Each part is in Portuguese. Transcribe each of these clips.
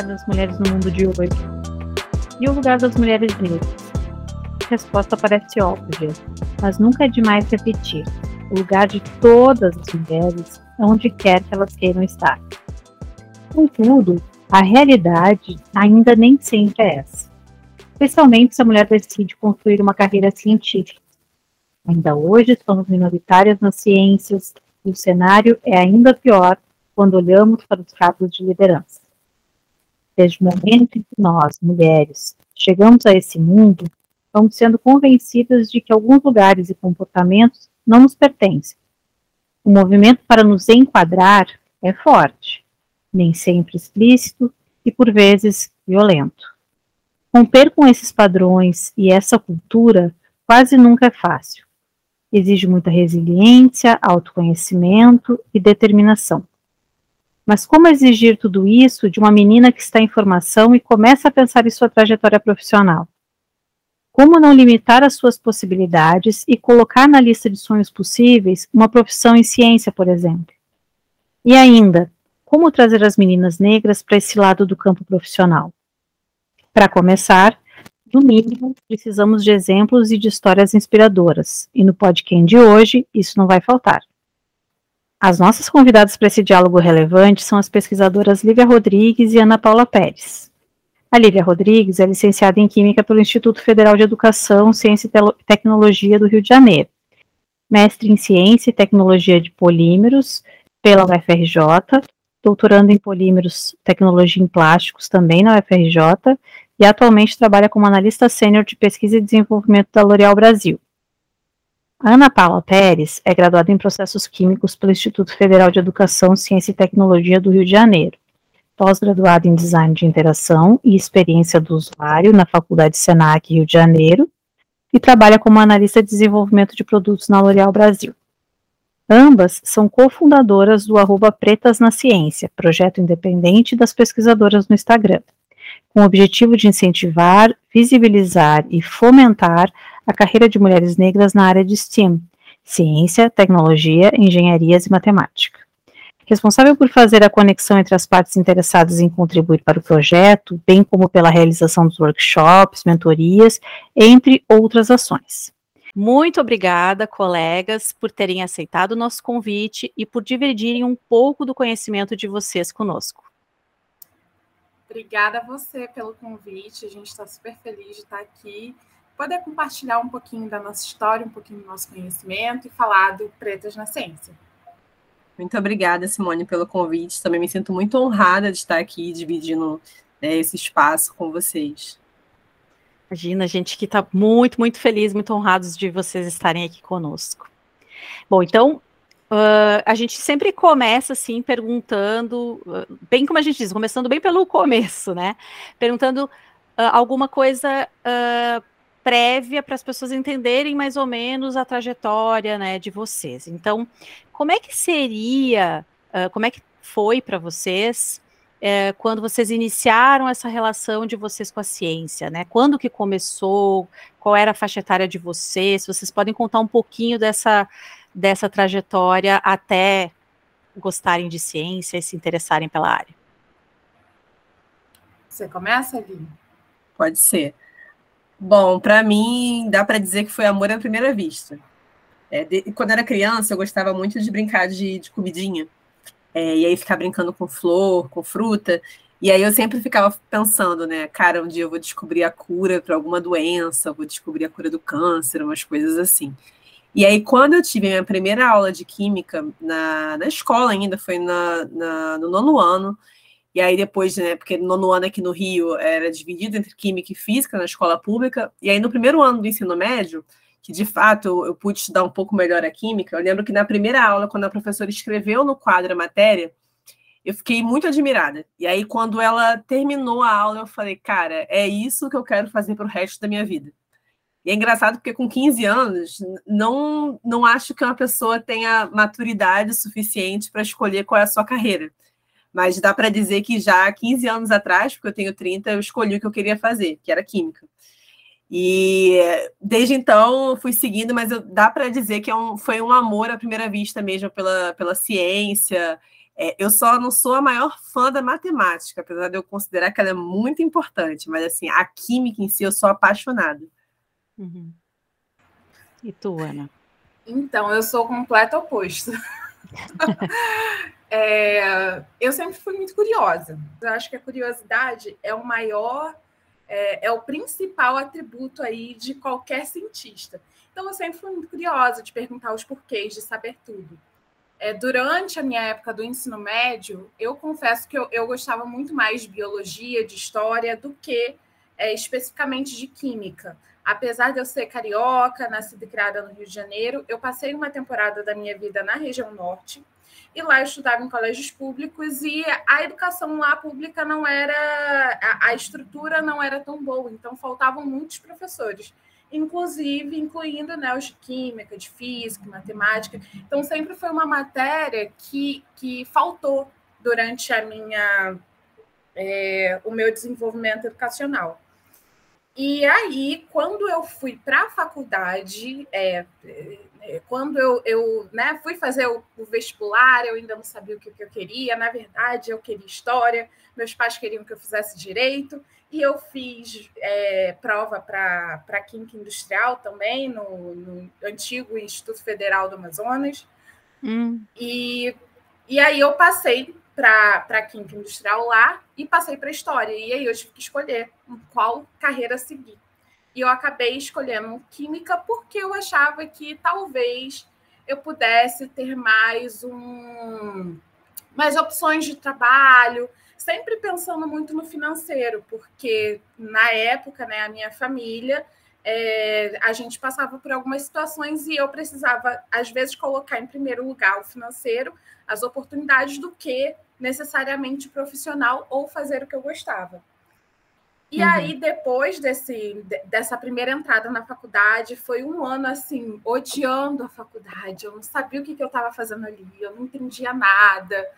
lugar das mulheres no mundo de hoje? E o lugar das mulheres negras? A resposta parece óbvia, mas nunca é demais repetir. O lugar de todas as mulheres, onde quer que elas queiram estar. Contudo, a realidade ainda nem sempre é essa. Especialmente se a mulher decide construir uma carreira científica. Ainda hoje somos minoritárias nas ciências e o cenário é ainda pior quando olhamos para os cargos de liderança. Desde o momento em que nós, mulheres, chegamos a esse mundo, vamos sendo convencidas de que alguns lugares e comportamentos não nos pertencem. O movimento para nos enquadrar é forte, nem sempre explícito e por vezes violento. Romper com esses padrões e essa cultura quase nunca é fácil. Exige muita resiliência, autoconhecimento e determinação. Mas como exigir tudo isso de uma menina que está em formação e começa a pensar em sua trajetória profissional? Como não limitar as suas possibilidades e colocar na lista de sonhos possíveis uma profissão em ciência, por exemplo? E ainda, como trazer as meninas negras para esse lado do campo profissional? Para começar, no mínimo, precisamos de exemplos e de histórias inspiradoras, e no podcast de hoje isso não vai faltar. As nossas convidadas para esse diálogo relevante são as pesquisadoras Lívia Rodrigues e Ana Paula Pérez. A Lívia Rodrigues é licenciada em Química pelo Instituto Federal de Educação, Ciência e Tecnologia do Rio de Janeiro, mestre em Ciência e Tecnologia de Polímeros pela UFRJ, doutorando em Polímeros, Tecnologia em Plásticos também na UFRJ, e atualmente trabalha como analista sênior de pesquisa e desenvolvimento da L'Oréal Brasil. Ana Paula Pérez é graduada em Processos Químicos pelo Instituto Federal de Educação, Ciência e Tecnologia do Rio de Janeiro, pós-graduada em Design de Interação e Experiência do Usuário na Faculdade Senac Rio de Janeiro e trabalha como analista de desenvolvimento de produtos na L'Oréal Brasil. Ambas são cofundadoras do arroba Pretas na Ciência, projeto independente das pesquisadoras no Instagram, com o objetivo de incentivar, visibilizar e fomentar a carreira de mulheres negras na área de STEAM, ciência, tecnologia, engenharias e matemática. Responsável por fazer a conexão entre as partes interessadas em contribuir para o projeto, bem como pela realização dos workshops, mentorias, entre outras ações. Muito obrigada, colegas, por terem aceitado o nosso convite e por dividirem um pouco do conhecimento de vocês conosco. Obrigada a você pelo convite, a gente está super feliz de estar aqui poder compartilhar um pouquinho da nossa história, um pouquinho do nosso conhecimento e falar do Pretas na Ciência. Muito obrigada, Simone, pelo convite. Também me sinto muito honrada de estar aqui dividindo né, esse espaço com vocês. Imagina, a gente que está muito, muito feliz, muito honrados de vocês estarem aqui conosco. Bom, então, uh, a gente sempre começa assim, perguntando, uh, bem como a gente diz, começando bem pelo começo, né? Perguntando uh, alguma coisa prévia para as pessoas entenderem mais ou menos a trajetória né, de vocês. Então, como é que seria, uh, como é que foi para vocês uh, quando vocês iniciaram essa relação de vocês com a ciência, né? Quando que começou? Qual era a faixa etária de vocês? Vocês podem contar um pouquinho dessa, dessa trajetória até gostarem de ciência e se interessarem pela área. Você começa, Ali? Pode ser. Bom, para mim, dá para dizer que foi amor à primeira vista. É, de, quando era criança, eu gostava muito de brincar de, de comidinha. É, e aí ficar brincando com flor, com fruta. E aí eu sempre ficava pensando, né? Cara, um dia eu vou descobrir a cura para alguma doença, vou descobrir a cura do câncer, umas coisas assim. E aí, quando eu tive a minha primeira aula de química na, na escola ainda, foi na, na, no nono ano, e aí depois, né, porque no nono ano aqui no Rio era dividido entre química e física na escola pública, e aí no primeiro ano do ensino médio, que de fato eu, eu pude estudar um pouco melhor a química, eu lembro que na primeira aula, quando a professora escreveu no quadro a matéria, eu fiquei muito admirada. E aí, quando ela terminou a aula, eu falei, cara, é isso que eu quero fazer para o resto da minha vida. E é engraçado porque com 15 anos, não, não acho que uma pessoa tenha maturidade suficiente para escolher qual é a sua carreira. Mas dá para dizer que já 15 anos atrás, porque eu tenho 30, eu escolhi o que eu queria fazer, que era química. E desde então fui seguindo, mas eu, dá para dizer que é um, foi um amor à primeira vista mesmo pela, pela ciência. É, eu só não sou a maior fã da matemática, apesar de eu considerar que ela é muito importante, mas assim, a química em si eu sou apaixonada. Uhum. E tu, Ana? Então, eu sou o completo oposto. é, eu sempre fui muito curiosa. Eu acho que a curiosidade é o maior, é, é, o principal atributo aí de qualquer cientista. Então, eu sempre fui muito curiosa de perguntar os porquês, de saber tudo. É, durante a minha época do ensino médio, eu confesso que eu, eu gostava muito mais de biologia, de história, do que é, especificamente de química apesar de eu ser carioca, nascida e criada no Rio de Janeiro, eu passei uma temporada da minha vida na região norte. E lá estudava em colégios públicos e a educação lá pública não era, a, a estrutura não era tão boa, então faltavam muitos professores, inclusive incluindo né, os de química, de física, matemática. Então sempre foi uma matéria que, que faltou durante a minha, é, o meu desenvolvimento educacional. E aí, quando eu fui para a faculdade, é, é, quando eu, eu né, fui fazer o, o, vestibular, eu ainda não sabia o que, que, eu queria. Na verdade, eu queria história, meus pais queriam que eu fizesse direito, e eu fiz é, prova para Química Industrial também, no, no, antigo Instituto Federal do Amazonas. Hum. E, e aí eu passei para Química Industrial lá e passei para História. E aí eu tive que escolher qual carreira seguir. E eu acabei escolhendo Química porque eu achava que talvez eu pudesse ter mais um mais opções de trabalho, sempre pensando muito no financeiro, porque na época, né, a minha família é, a gente passava por algumas situações e eu precisava, às vezes, colocar em primeiro lugar o financeiro, as oportunidades, do que necessariamente profissional ou fazer o que eu gostava. E uhum. aí, depois desse, dessa primeira entrada na faculdade, foi um ano assim, odiando a faculdade. Eu não sabia o que, que eu estava fazendo ali, eu não entendia nada.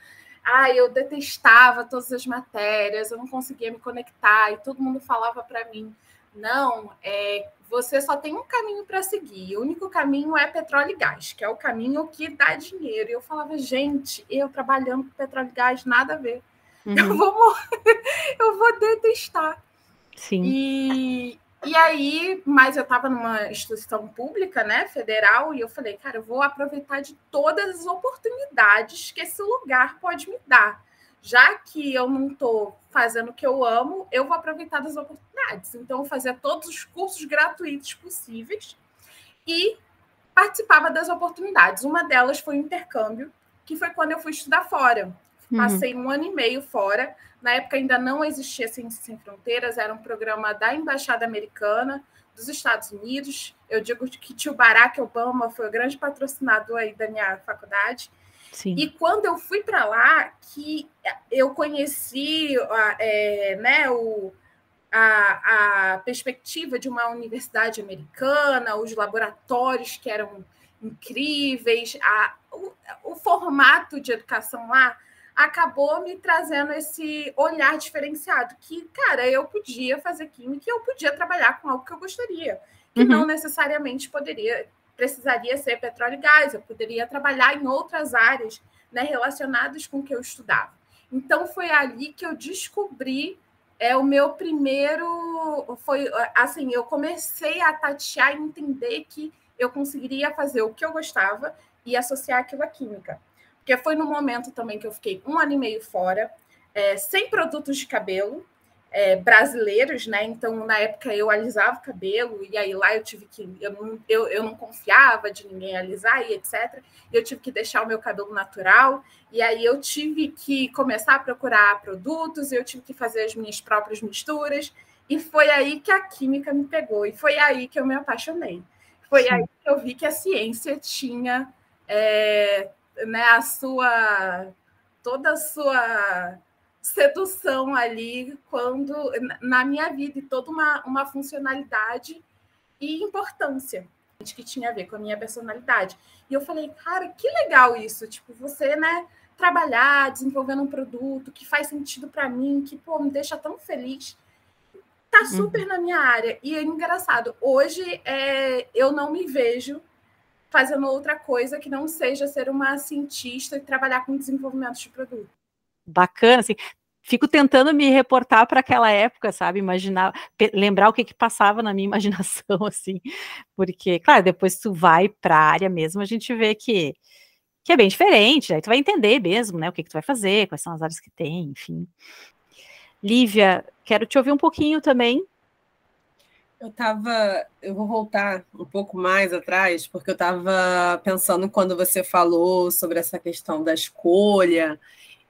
Ai, eu detestava todas as matérias, eu não conseguia me conectar, e todo mundo falava para mim: não, é, você só tem um caminho para seguir. O único caminho é petróleo e gás, que é o caminho que dá dinheiro. E eu falava, gente, eu trabalhando com petróleo e gás, nada a ver. Uhum. Eu vou morrer, eu vou detestar. Sim. E, e aí, mas eu estava numa instituição pública, né, federal, e eu falei, cara, eu vou aproveitar de todas as oportunidades que esse lugar pode me dar já que eu não estou fazendo o que eu amo, eu vou aproveitar das oportunidades. Então, eu fazia todos os cursos gratuitos possíveis e participava das oportunidades. Uma delas foi o intercâmbio, que foi quando eu fui estudar fora. Uhum. Passei um ano e meio fora. Na época ainda não existia Ciências Sem Fronteiras, era um programa da Embaixada Americana dos Estados Unidos. Eu digo que tio Barack Obama foi o grande patrocinador aí da minha faculdade. Sim. E quando eu fui para lá, que eu conheci é, né, o, a, a perspectiva de uma universidade americana, os laboratórios que eram incríveis, a, o, o formato de educação lá acabou me trazendo esse olhar diferenciado que, cara, eu podia fazer química e eu podia trabalhar com algo que eu gostaria, que uhum. não necessariamente poderia precisaria ser petróleo e gás, eu poderia trabalhar em outras áreas né, relacionadas com o que eu estudava. Então foi ali que eu descobri é o meu primeiro foi assim, eu comecei a tatear e entender que eu conseguiria fazer o que eu gostava e associar aquilo à química. Porque foi no momento também que eu fiquei um ano e meio fora, é, sem produtos de cabelo, é, brasileiros, né? Então, na época, eu alisava o cabelo, e aí lá eu tive que. Eu não, eu, eu não confiava de ninguém alisar e etc. Eu tive que deixar o meu cabelo natural, e aí eu tive que começar a procurar produtos, eu tive que fazer as minhas próprias misturas, e foi aí que a química me pegou, e foi aí que eu me apaixonei. Foi Sim. aí que eu vi que a ciência tinha é, né, a sua. toda a sua sedução ali quando na minha vida e toda uma, uma funcionalidade e importância que tinha a ver com a minha personalidade. E eu falei, cara, que legal isso, tipo, você, né, trabalhar, desenvolvendo um produto que faz sentido para mim, que, pô, me deixa tão feliz. Tá uhum. super uhum. na minha área. E é engraçado, hoje é, eu não me vejo fazendo outra coisa que não seja ser uma cientista e trabalhar com desenvolvimento de produto. Bacana, assim, fico tentando me reportar para aquela época, sabe? Imaginar, lembrar o que que passava na minha imaginação, assim, porque, claro, depois tu vai para a área mesmo, a gente vê que, que é bem diferente, aí tu vai entender mesmo, né, o que que tu vai fazer, quais são as áreas que tem, enfim. Lívia, quero te ouvir um pouquinho também. Eu estava, eu vou voltar um pouco mais atrás, porque eu estava pensando quando você falou sobre essa questão da escolha,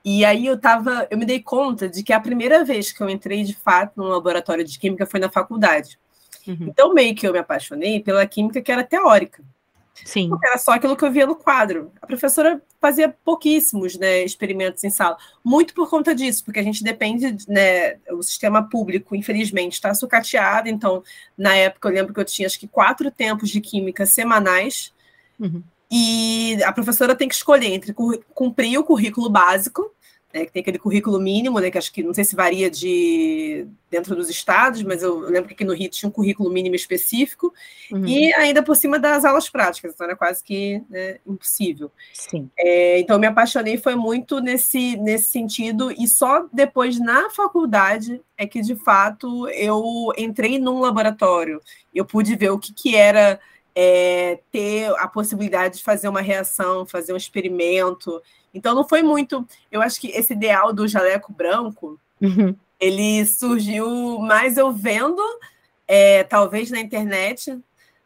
e aí eu tava, eu me dei conta de que a primeira vez que eu entrei de fato num laboratório de química foi na faculdade. Uhum. Então meio que eu me apaixonei pela química que era teórica. Sim. Porque era só aquilo que eu via no quadro. A professora fazia pouquíssimos né, experimentos em sala, muito por conta disso, porque a gente depende, né, o sistema público, infelizmente, está sucateado. Então, na época, eu lembro que eu tinha acho que quatro tempos de química semanais. Uhum. E a professora tem que escolher entre cumprir o currículo básico, né, que tem aquele currículo mínimo, né, que acho que não sei se varia de dentro dos estados, mas eu lembro que aqui no Rio tinha um currículo mínimo específico, uhum. e ainda por cima das aulas práticas, então era quase que né, impossível. Sim. É, então, me apaixonei foi muito nesse, nesse sentido, e só depois na faculdade é que, de fato, eu entrei num laboratório, eu pude ver o que, que era é, ter a possibilidade de fazer uma reação, fazer um experimento. Então não foi muito. Eu acho que esse ideal do jaleco branco uhum. ele surgiu mais eu vendo, é, talvez na internet,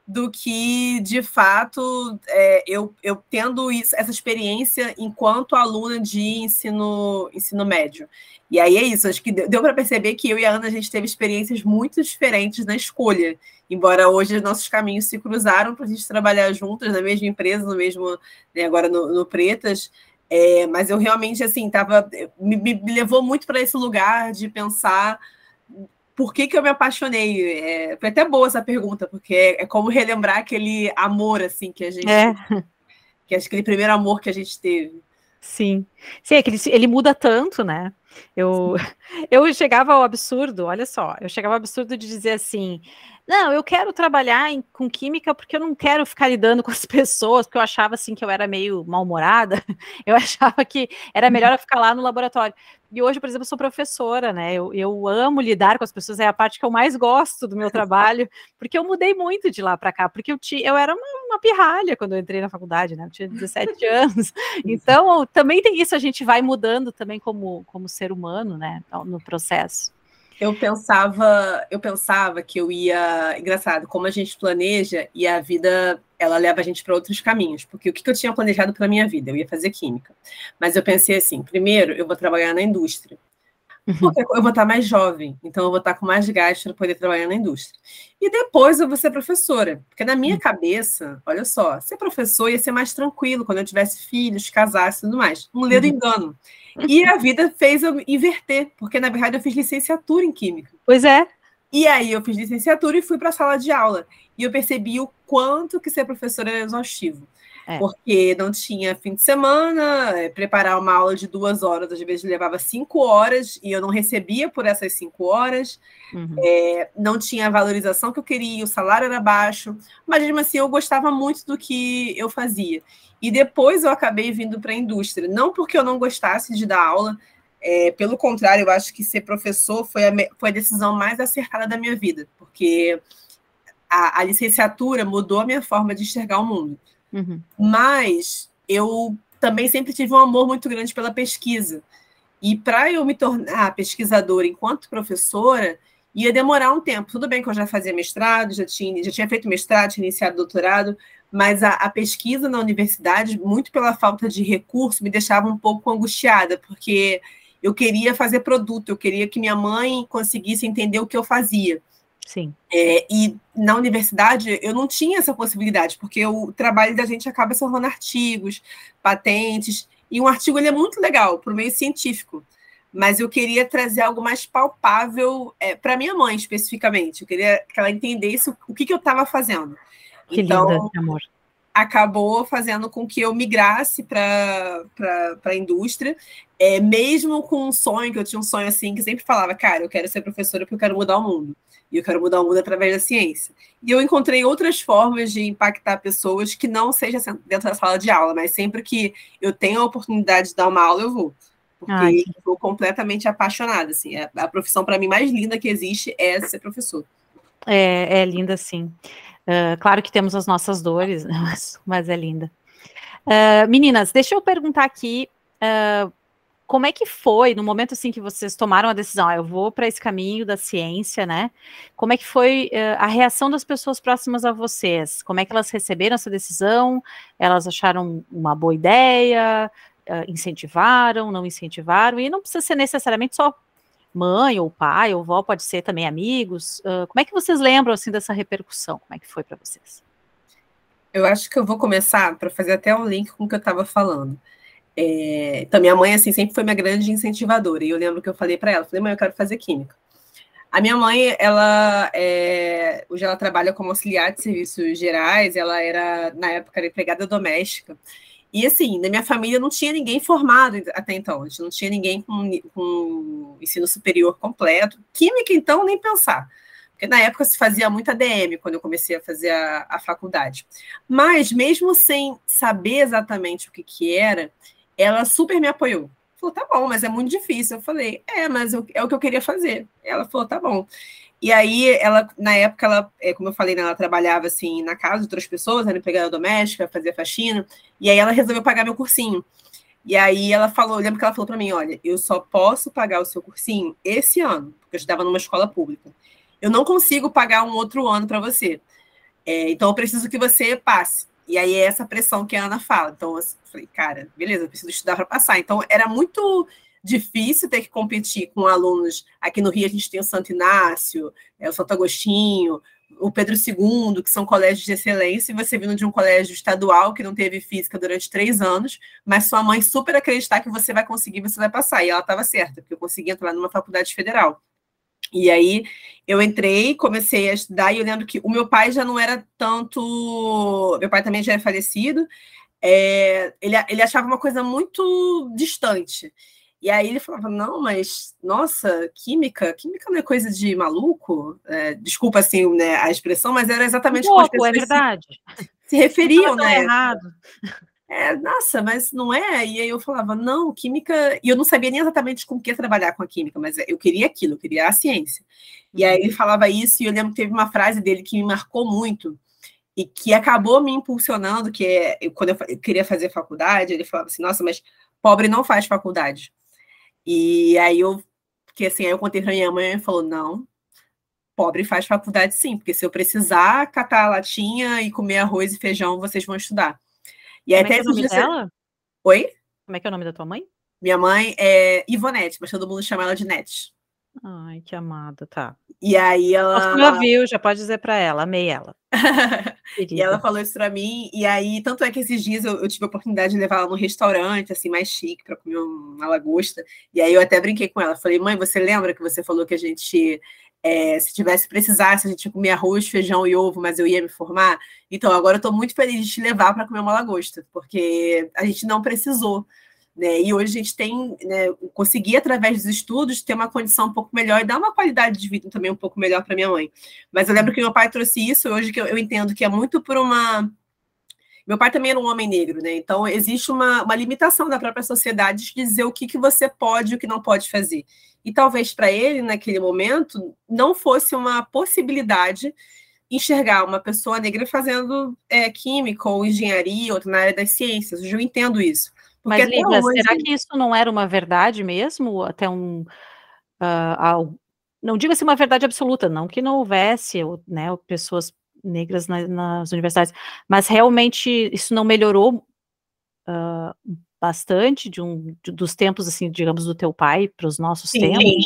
do que de fato é, eu, eu tendo isso, essa experiência enquanto aluna de ensino, ensino médio. E aí é isso, acho que deu para perceber que eu e a Ana a gente teve experiências muito diferentes na escolha, embora hoje nossos caminhos se cruzaram para a gente trabalhar juntas na mesma empresa, no mesmo, né, agora no, no Pretas, é, mas eu realmente assim tava me, me levou muito para esse lugar de pensar por que, que eu me apaixonei? É, foi até boa essa pergunta, porque é, é, como relembrar aquele amor assim que a gente. É. Que é aquele primeiro amor que a gente teve. Sim. Sim, é que ele, ele muda tanto, né? Eu, eu chegava ao absurdo, olha só, eu chegava ao absurdo de dizer assim: não, eu quero trabalhar em, com química porque eu não quero ficar lidando com as pessoas, porque eu achava assim que eu era meio mal-humorada. Eu achava que era melhor eu ficar lá no laboratório. E hoje, por exemplo, eu sou professora, né? Eu, eu amo lidar com as pessoas, é a parte que eu mais gosto do meu trabalho, porque eu mudei muito de lá para cá, porque eu, tinha, eu era uma, uma, pirralha quando eu entrei na faculdade, né? Eu tinha 17 anos. Então, também tem isso, a gente vai mudando também como, como ser humano, né? No processo. Eu pensava, eu pensava que eu ia, engraçado, como a gente planeja e a vida ela leva a gente para outros caminhos, porque o que eu tinha planejado para minha vida, eu ia fazer química. Mas eu pensei assim, primeiro eu vou trabalhar na indústria. Uhum. Porque eu vou estar mais jovem, então eu vou estar com mais gás para poder trabalhar na indústria. E depois eu vou ser professora, porque na minha uhum. cabeça, olha só, ser professor ia ser mais tranquilo quando eu tivesse filhos, casasse e tudo mais. Um ledo uhum. engano. E a vida fez eu inverter, porque na verdade eu fiz licenciatura em Química. Pois é. E aí eu fiz licenciatura e fui para a sala de aula. E eu percebi o quanto que ser professora era exaustivo. É. Porque não tinha fim de semana, é, preparar uma aula de duas horas, às vezes levava cinco horas, e eu não recebia por essas cinco horas, uhum. é, não tinha a valorização que eu queria, o salário era baixo, mas mesmo assim eu gostava muito do que eu fazia. E depois eu acabei vindo para a indústria, não porque eu não gostasse de dar aula, é, pelo contrário, eu acho que ser professor foi a, foi a decisão mais acertada da minha vida, porque a, a licenciatura mudou a minha forma de enxergar o mundo. Uhum. Mas eu também sempre tive um amor muito grande pela pesquisa. E para eu me tornar pesquisadora enquanto professora, ia demorar um tempo. Tudo bem que eu já fazia mestrado, já tinha, já tinha feito mestrado, tinha iniciado doutorado, mas a, a, pesquisa na universidade, muito pela falta de recurso, me deixava um pouco angustiada, porque eu queria fazer produto, eu queria que minha mãe conseguisse entender o que eu fazia. Sim. É, e na universidade eu não tinha essa possibilidade, porque o trabalho da gente acaba se tornando artigos, patentes, e um artigo ele é muito legal para o meio científico, mas eu queria trazer algo mais palpável é, para minha mãe, especificamente. Eu queria que ela entendesse o, o que, que eu estava fazendo. Que então, linda, amor. acabou fazendo com que eu migrasse para a indústria, é, mesmo com um sonho, que eu tinha um sonho assim, que sempre falava, cara, eu quero ser professora porque eu quero mudar o mundo. E eu quero mudar o mundo através da ciência. E eu encontrei outras formas de impactar pessoas que não seja dentro da sala de aula, mas sempre que eu tenho a oportunidade de dar uma aula, eu vou. Porque Ai, eu sou completamente apaixonada. Assim, a, a profissão, para mim, mais linda que existe é ser professor. É, é linda, sim. Uh, claro que temos as nossas dores, mas, mas, é linda. Uh, meninas, deixa eu perguntar aqui. Uh, como é que foi no momento assim que vocês tomaram a decisão? Ah, eu vou para esse caminho da ciência, né? Como é que foi uh, a reação das pessoas próximas a vocês? Como é que elas receberam essa decisão? Elas acharam uma boa ideia? Uh, incentivaram? Não incentivaram? E não precisa ser necessariamente só mãe ou pai ou vó, pode ser também amigos. Uh, como é que vocês lembram assim dessa repercussão? Como é que foi para vocês? Eu acho que eu vou começar para fazer até um link com o que eu estava falando. É, então, minha mãe, assim, sempre foi minha grande incentivadora. E eu lembro que eu falei para ela, falei, mãe, eu quero fazer química. A minha mãe, ela, é, hoje ela trabalha como auxiliar de serviços gerais, ela era, na época, era empregada doméstica. E, assim, na minha família não tinha ninguém formado até então, a gente não tinha ninguém com, com ensino superior completo. Química, então, nem pensar. Porque na época se fazia muita DM quando eu comecei a fazer a, a faculdade. Mas, mesmo sem saber exatamente o que, que era, ela super me apoiou. Falou, tá bom, mas é muito difícil. Eu falei, é, mas eu, é o que eu queria fazer. Ela falou, tá bom. E aí, ela, na época, ela, é, como eu falei, né, ela trabalhava assim na casa de outras pessoas, era empregada doméstica, fazia faxina, e aí ela resolveu pagar meu cursinho. E aí ela falou, eu lembro que ela falou para mim, olha, eu só posso pagar o seu cursinho esse ano, porque eu estudava numa escola pública. Eu não consigo pagar um outro ano para você. É, então eu preciso que você passe. E aí é essa pressão que a Ana fala. Então, eu falei, cara, beleza, eu preciso estudar para passar. Então, era muito difícil ter que competir com alunos. Aqui no Rio, a gente tem o Santo Inácio, é, o Santo Agostinho, o Pedro II, que são colégios de excelência, e você vindo de um colégio estadual que não teve física durante três anos, mas sua mãe super acreditar que você vai conseguir, você vai passar. E ela estava certa, porque eu consegui entrar numa faculdade federal. E aí eu entrei, comecei a estudar, e eu lembro que o meu pai já não era tanto. Meu pai também já é falecido, é, ele, ele achava uma coisa muito distante. E aí ele falava, não, mas, nossa, química, química não é coisa de maluco? É, desculpa, assim, né, a expressão, mas era exatamente um pouco, como as pessoas é verdade. se, se referiam, né? errado é, nossa, mas não é? E aí eu falava, não, química. E eu não sabia nem exatamente com o que trabalhar com a química, mas eu queria aquilo, eu queria a ciência. E aí ele falava isso, e eu lembro que teve uma frase dele que me marcou muito, e que acabou me impulsionando, que é quando eu queria fazer faculdade, ele falava assim, nossa, mas pobre não faz faculdade. E aí eu, que assim, aí eu contei para minha mãe e falou, não, pobre faz faculdade sim, porque se eu precisar catar a latinha e comer arroz e feijão, vocês vão estudar. E Como até é que é o nome dela? Oi? Como é que é o nome da tua mãe? Minha mãe é Ivonete, mas todo mundo chama ela de Net. Ai, que amada, tá. E aí ela. Você já viu, já pode dizer para ela, amei ela. e ela falou isso para mim, e aí, tanto é que esses dias eu, eu tive a oportunidade de levar ela num restaurante, assim, mais chique, para comer uma lagosta. E aí eu até brinquei com ela. Falei, mãe, você lembra que você falou que a gente é, se tivesse precisasse, a gente ia comer arroz, feijão e ovo, mas eu ia me formar. Então, agora eu estou muito feliz de te levar para comer uma lagosta, porque a gente não precisou. Né? E hoje a gente tem, né, conseguir, através dos estudos, ter uma condição um pouco melhor e dar uma qualidade de vida também um pouco melhor para minha mãe. Mas eu lembro que meu pai trouxe isso, hoje que eu, eu entendo que é muito por uma. Meu pai também era um homem negro, né? Então existe uma, uma limitação da própria sociedade de dizer o que, que você pode e o que não pode fazer. E talvez para ele, naquele momento, não fosse uma possibilidade enxergar uma pessoa negra fazendo é, química ou engenharia, ou na área das ciências. Eu entendo isso. Porque Mas, Lívia, hoje... será que isso não era uma verdade mesmo? Até um. Uh, não diga-se uma verdade absoluta, não que não houvesse né, pessoas negras na, nas universidades, mas realmente isso não melhorou uh, bastante de um de, dos tempos assim, digamos, do teu pai para os nossos sim, tempos? Sim.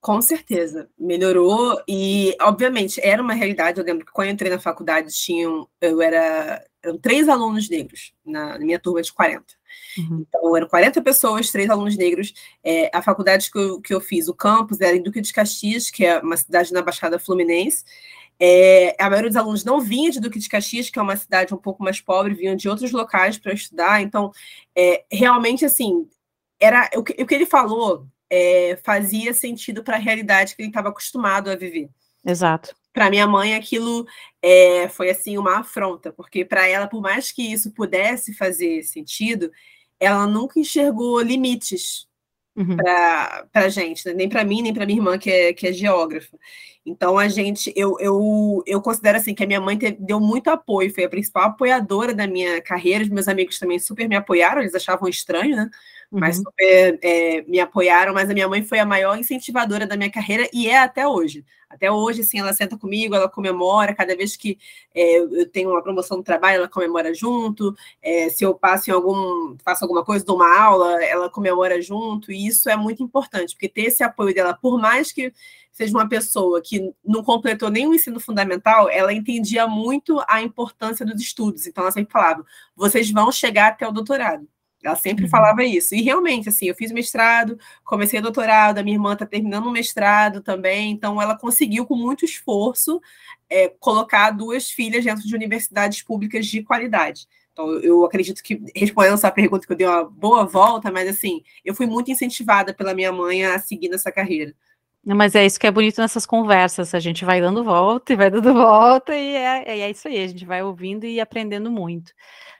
Com certeza, melhorou e, obviamente, era uma realidade. Eu lembro que quando eu entrei na faculdade, tinham, eu era, eram três alunos negros na, na minha turma de 40. Uhum. Então, eram 40 pessoas, três alunos negros. É, a faculdade que eu, que eu fiz, o campus, era em Duque de Caxias, que é uma cidade na Baixada Fluminense. É, a maioria dos alunos não vinha de Duque de Caxias, que é uma cidade um pouco mais pobre, vinham de outros locais para estudar. Então, é, realmente, assim, era o que, o que ele falou é, fazia sentido para a realidade que ele estava acostumado a viver. Exato. Para minha mãe, aquilo é, foi assim uma afronta, porque para ela, por mais que isso pudesse fazer sentido, ela nunca enxergou limites uhum. para a gente, né? nem para mim, nem para minha irmã, que é, que é geógrafa. Então, a gente, eu, eu, eu considero assim que a minha mãe deu muito apoio, foi a principal apoiadora da minha carreira, os meus amigos também super me apoiaram, eles achavam estranho, né? Mas uhum. super é, me apoiaram, mas a minha mãe foi a maior incentivadora da minha carreira e é até hoje. Até hoje, assim, ela senta comigo, ela comemora, cada vez que é, eu tenho uma promoção no trabalho, ela comemora junto. É, se eu passo em algum, faço alguma coisa, dou uma aula, ela comemora junto, e isso é muito importante, porque ter esse apoio dela, por mais que seja uma pessoa que não completou nenhum ensino fundamental, ela entendia muito a importância dos estudos. Então, ela sempre falava: vocês vão chegar até o doutorado. Ela sempre uhum. falava isso. E realmente, assim, eu fiz mestrado, comecei doutorado, a minha irmã está terminando o mestrado também, então ela conseguiu, com muito esforço, é, colocar duas filhas dentro de universidades públicas de qualidade. Então, eu acredito que, respondendo essa pergunta, que eu dei uma boa volta, mas assim, eu fui muito incentivada pela minha mãe a seguir nessa carreira. Mas é isso que é bonito nessas conversas, a gente vai dando volta e vai dando volta, e é, é isso aí, a gente vai ouvindo e aprendendo muito.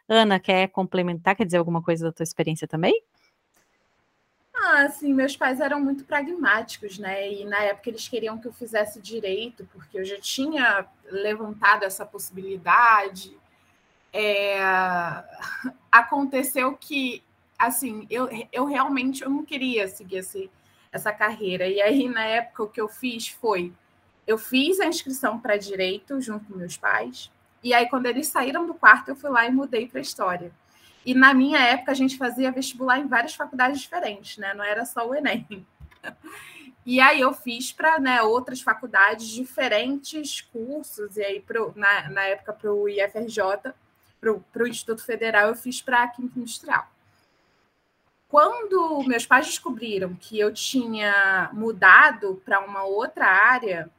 Ana, quer complementar, quer dizer alguma coisa da tua experiência também? Ah, sim, meus pais eram muito pragmáticos, né? E na época eles queriam que eu fizesse direito, porque eu já tinha levantado essa possibilidade. É... Aconteceu que, assim, eu, eu realmente eu não queria seguir esse, essa carreira. E aí, na época, o que eu fiz foi: eu fiz a inscrição para direito junto com meus pais. E aí, quando eles saíram do quarto, eu fui lá e mudei para história. E na minha época, a gente fazia vestibular em várias faculdades diferentes, né? Não era só o Enem. E aí eu fiz para né, outras faculdades diferentes cursos, e aí pro, na, na época para o IFRJ, para o Instituto Federal, eu fiz para Química Industrial. Quando meus pais descobriram que eu tinha mudado para uma outra área,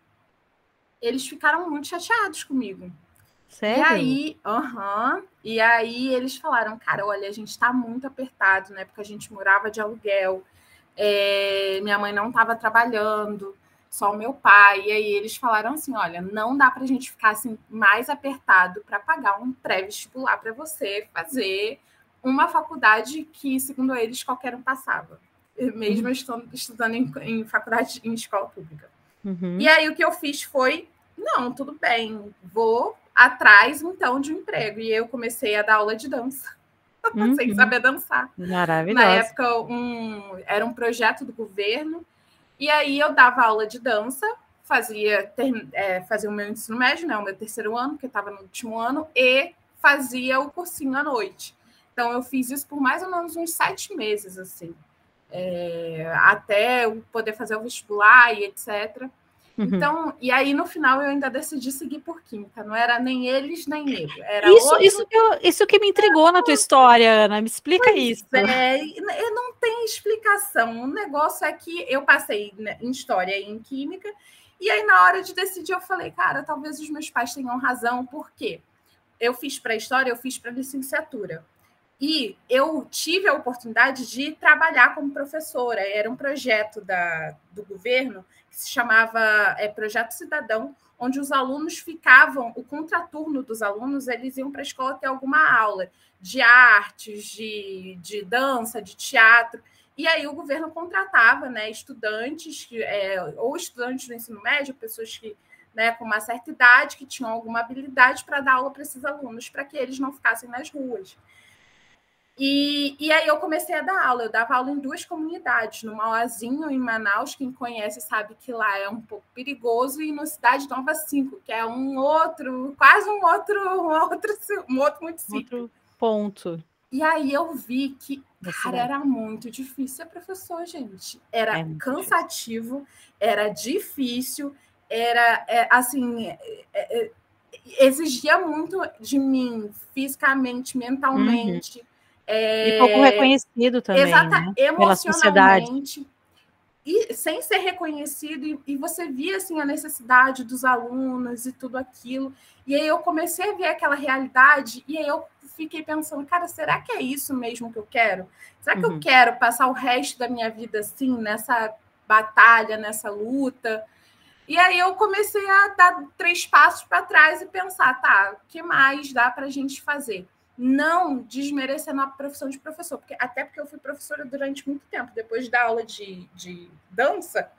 eles ficaram muito chateados comigo. Sério? E aí, aham. e aí eles falaram, cara, olha, a gente está muito apertado, né? Porque a gente morava de aluguel, é, minha mãe não estava trabalhando, só o meu pai. E aí eles falaram assim: olha, não dá para a gente ficar assim mais apertado para pagar um pré-vestibular para você fazer uma faculdade que, segundo eles, qualquer um passava, mesmo uhum. estudando, estudando em, em, faculdade, em escola pública. Uhum. E aí o que eu fiz foi: não, tudo bem, vou atrás então de um emprego. E eu comecei a dar aula de dança. Uhum. sem saber dançar. Maravilhoso. Na época, um, era um projeto do governo, e aí eu dava aula de dança, fazia, ter, é, fazia o meu ensino médio, né, o meu terceiro ano, que eu estava no último ano, e fazia o cursinho à noite. Então, eu fiz isso por mais ou menos uns sete meses, assim, é, até eu poder fazer o vestibular e etc. Uhum. Então, e aí no final eu ainda decidi seguir por química, não era nem eles nem ele. Era isso, outro... isso, que eu, isso que me intrigou na tua história, Ana, me explica pois isso. É, não tem explicação. O negócio é que eu passei né, em história e em química, e aí na hora de decidir eu falei, cara, talvez os meus pais tenham razão, por quê? Eu fiz para história, eu fiz para licenciatura. E eu tive a oportunidade de trabalhar como professora. Era um projeto da, do governo que se chamava é, Projeto Cidadão, onde os alunos ficavam, o contraturno dos alunos, eles iam para a escola ter alguma aula de artes, de, de dança, de teatro. E aí o governo contratava né, estudantes, é, ou estudantes do ensino médio, pessoas que né, com uma certa idade, que tinham alguma habilidade para dar aula para esses alunos, para que eles não ficassem nas ruas. E, e aí eu comecei a dar aula. Eu dava aula em duas comunidades, no Mauazinho, em Manaus, quem conhece sabe que lá é um pouco perigoso, e no Cidade Nova 5, que é um outro, quase um outro, um outro, um outro município. Outro ponto. E aí eu vi que, cara, era muito difícil ser professor, gente. Era é cansativo, era difícil, era é, assim. É, é, exigia muito de mim, fisicamente, mentalmente. Uhum é... E pouco reconhecido também. Exata, né? emocionalmente. e sem ser reconhecido, e, e, você via assim a necessidade dos alunos e tudo aquilo. E aí eu comecei a ver aquela realidade, e aí eu fiquei pensando, cara, será que é isso mesmo que eu quero? Será que uhum. eu quero passar o resto da minha vida assim, nessa batalha, nessa luta? E aí eu comecei a dar três passos para trás e pensar, tá, o que mais dá para a gente fazer? Não desmerecendo a profissão de professor, porque até porque eu fui professora durante muito tempo, depois da aula de, de dança,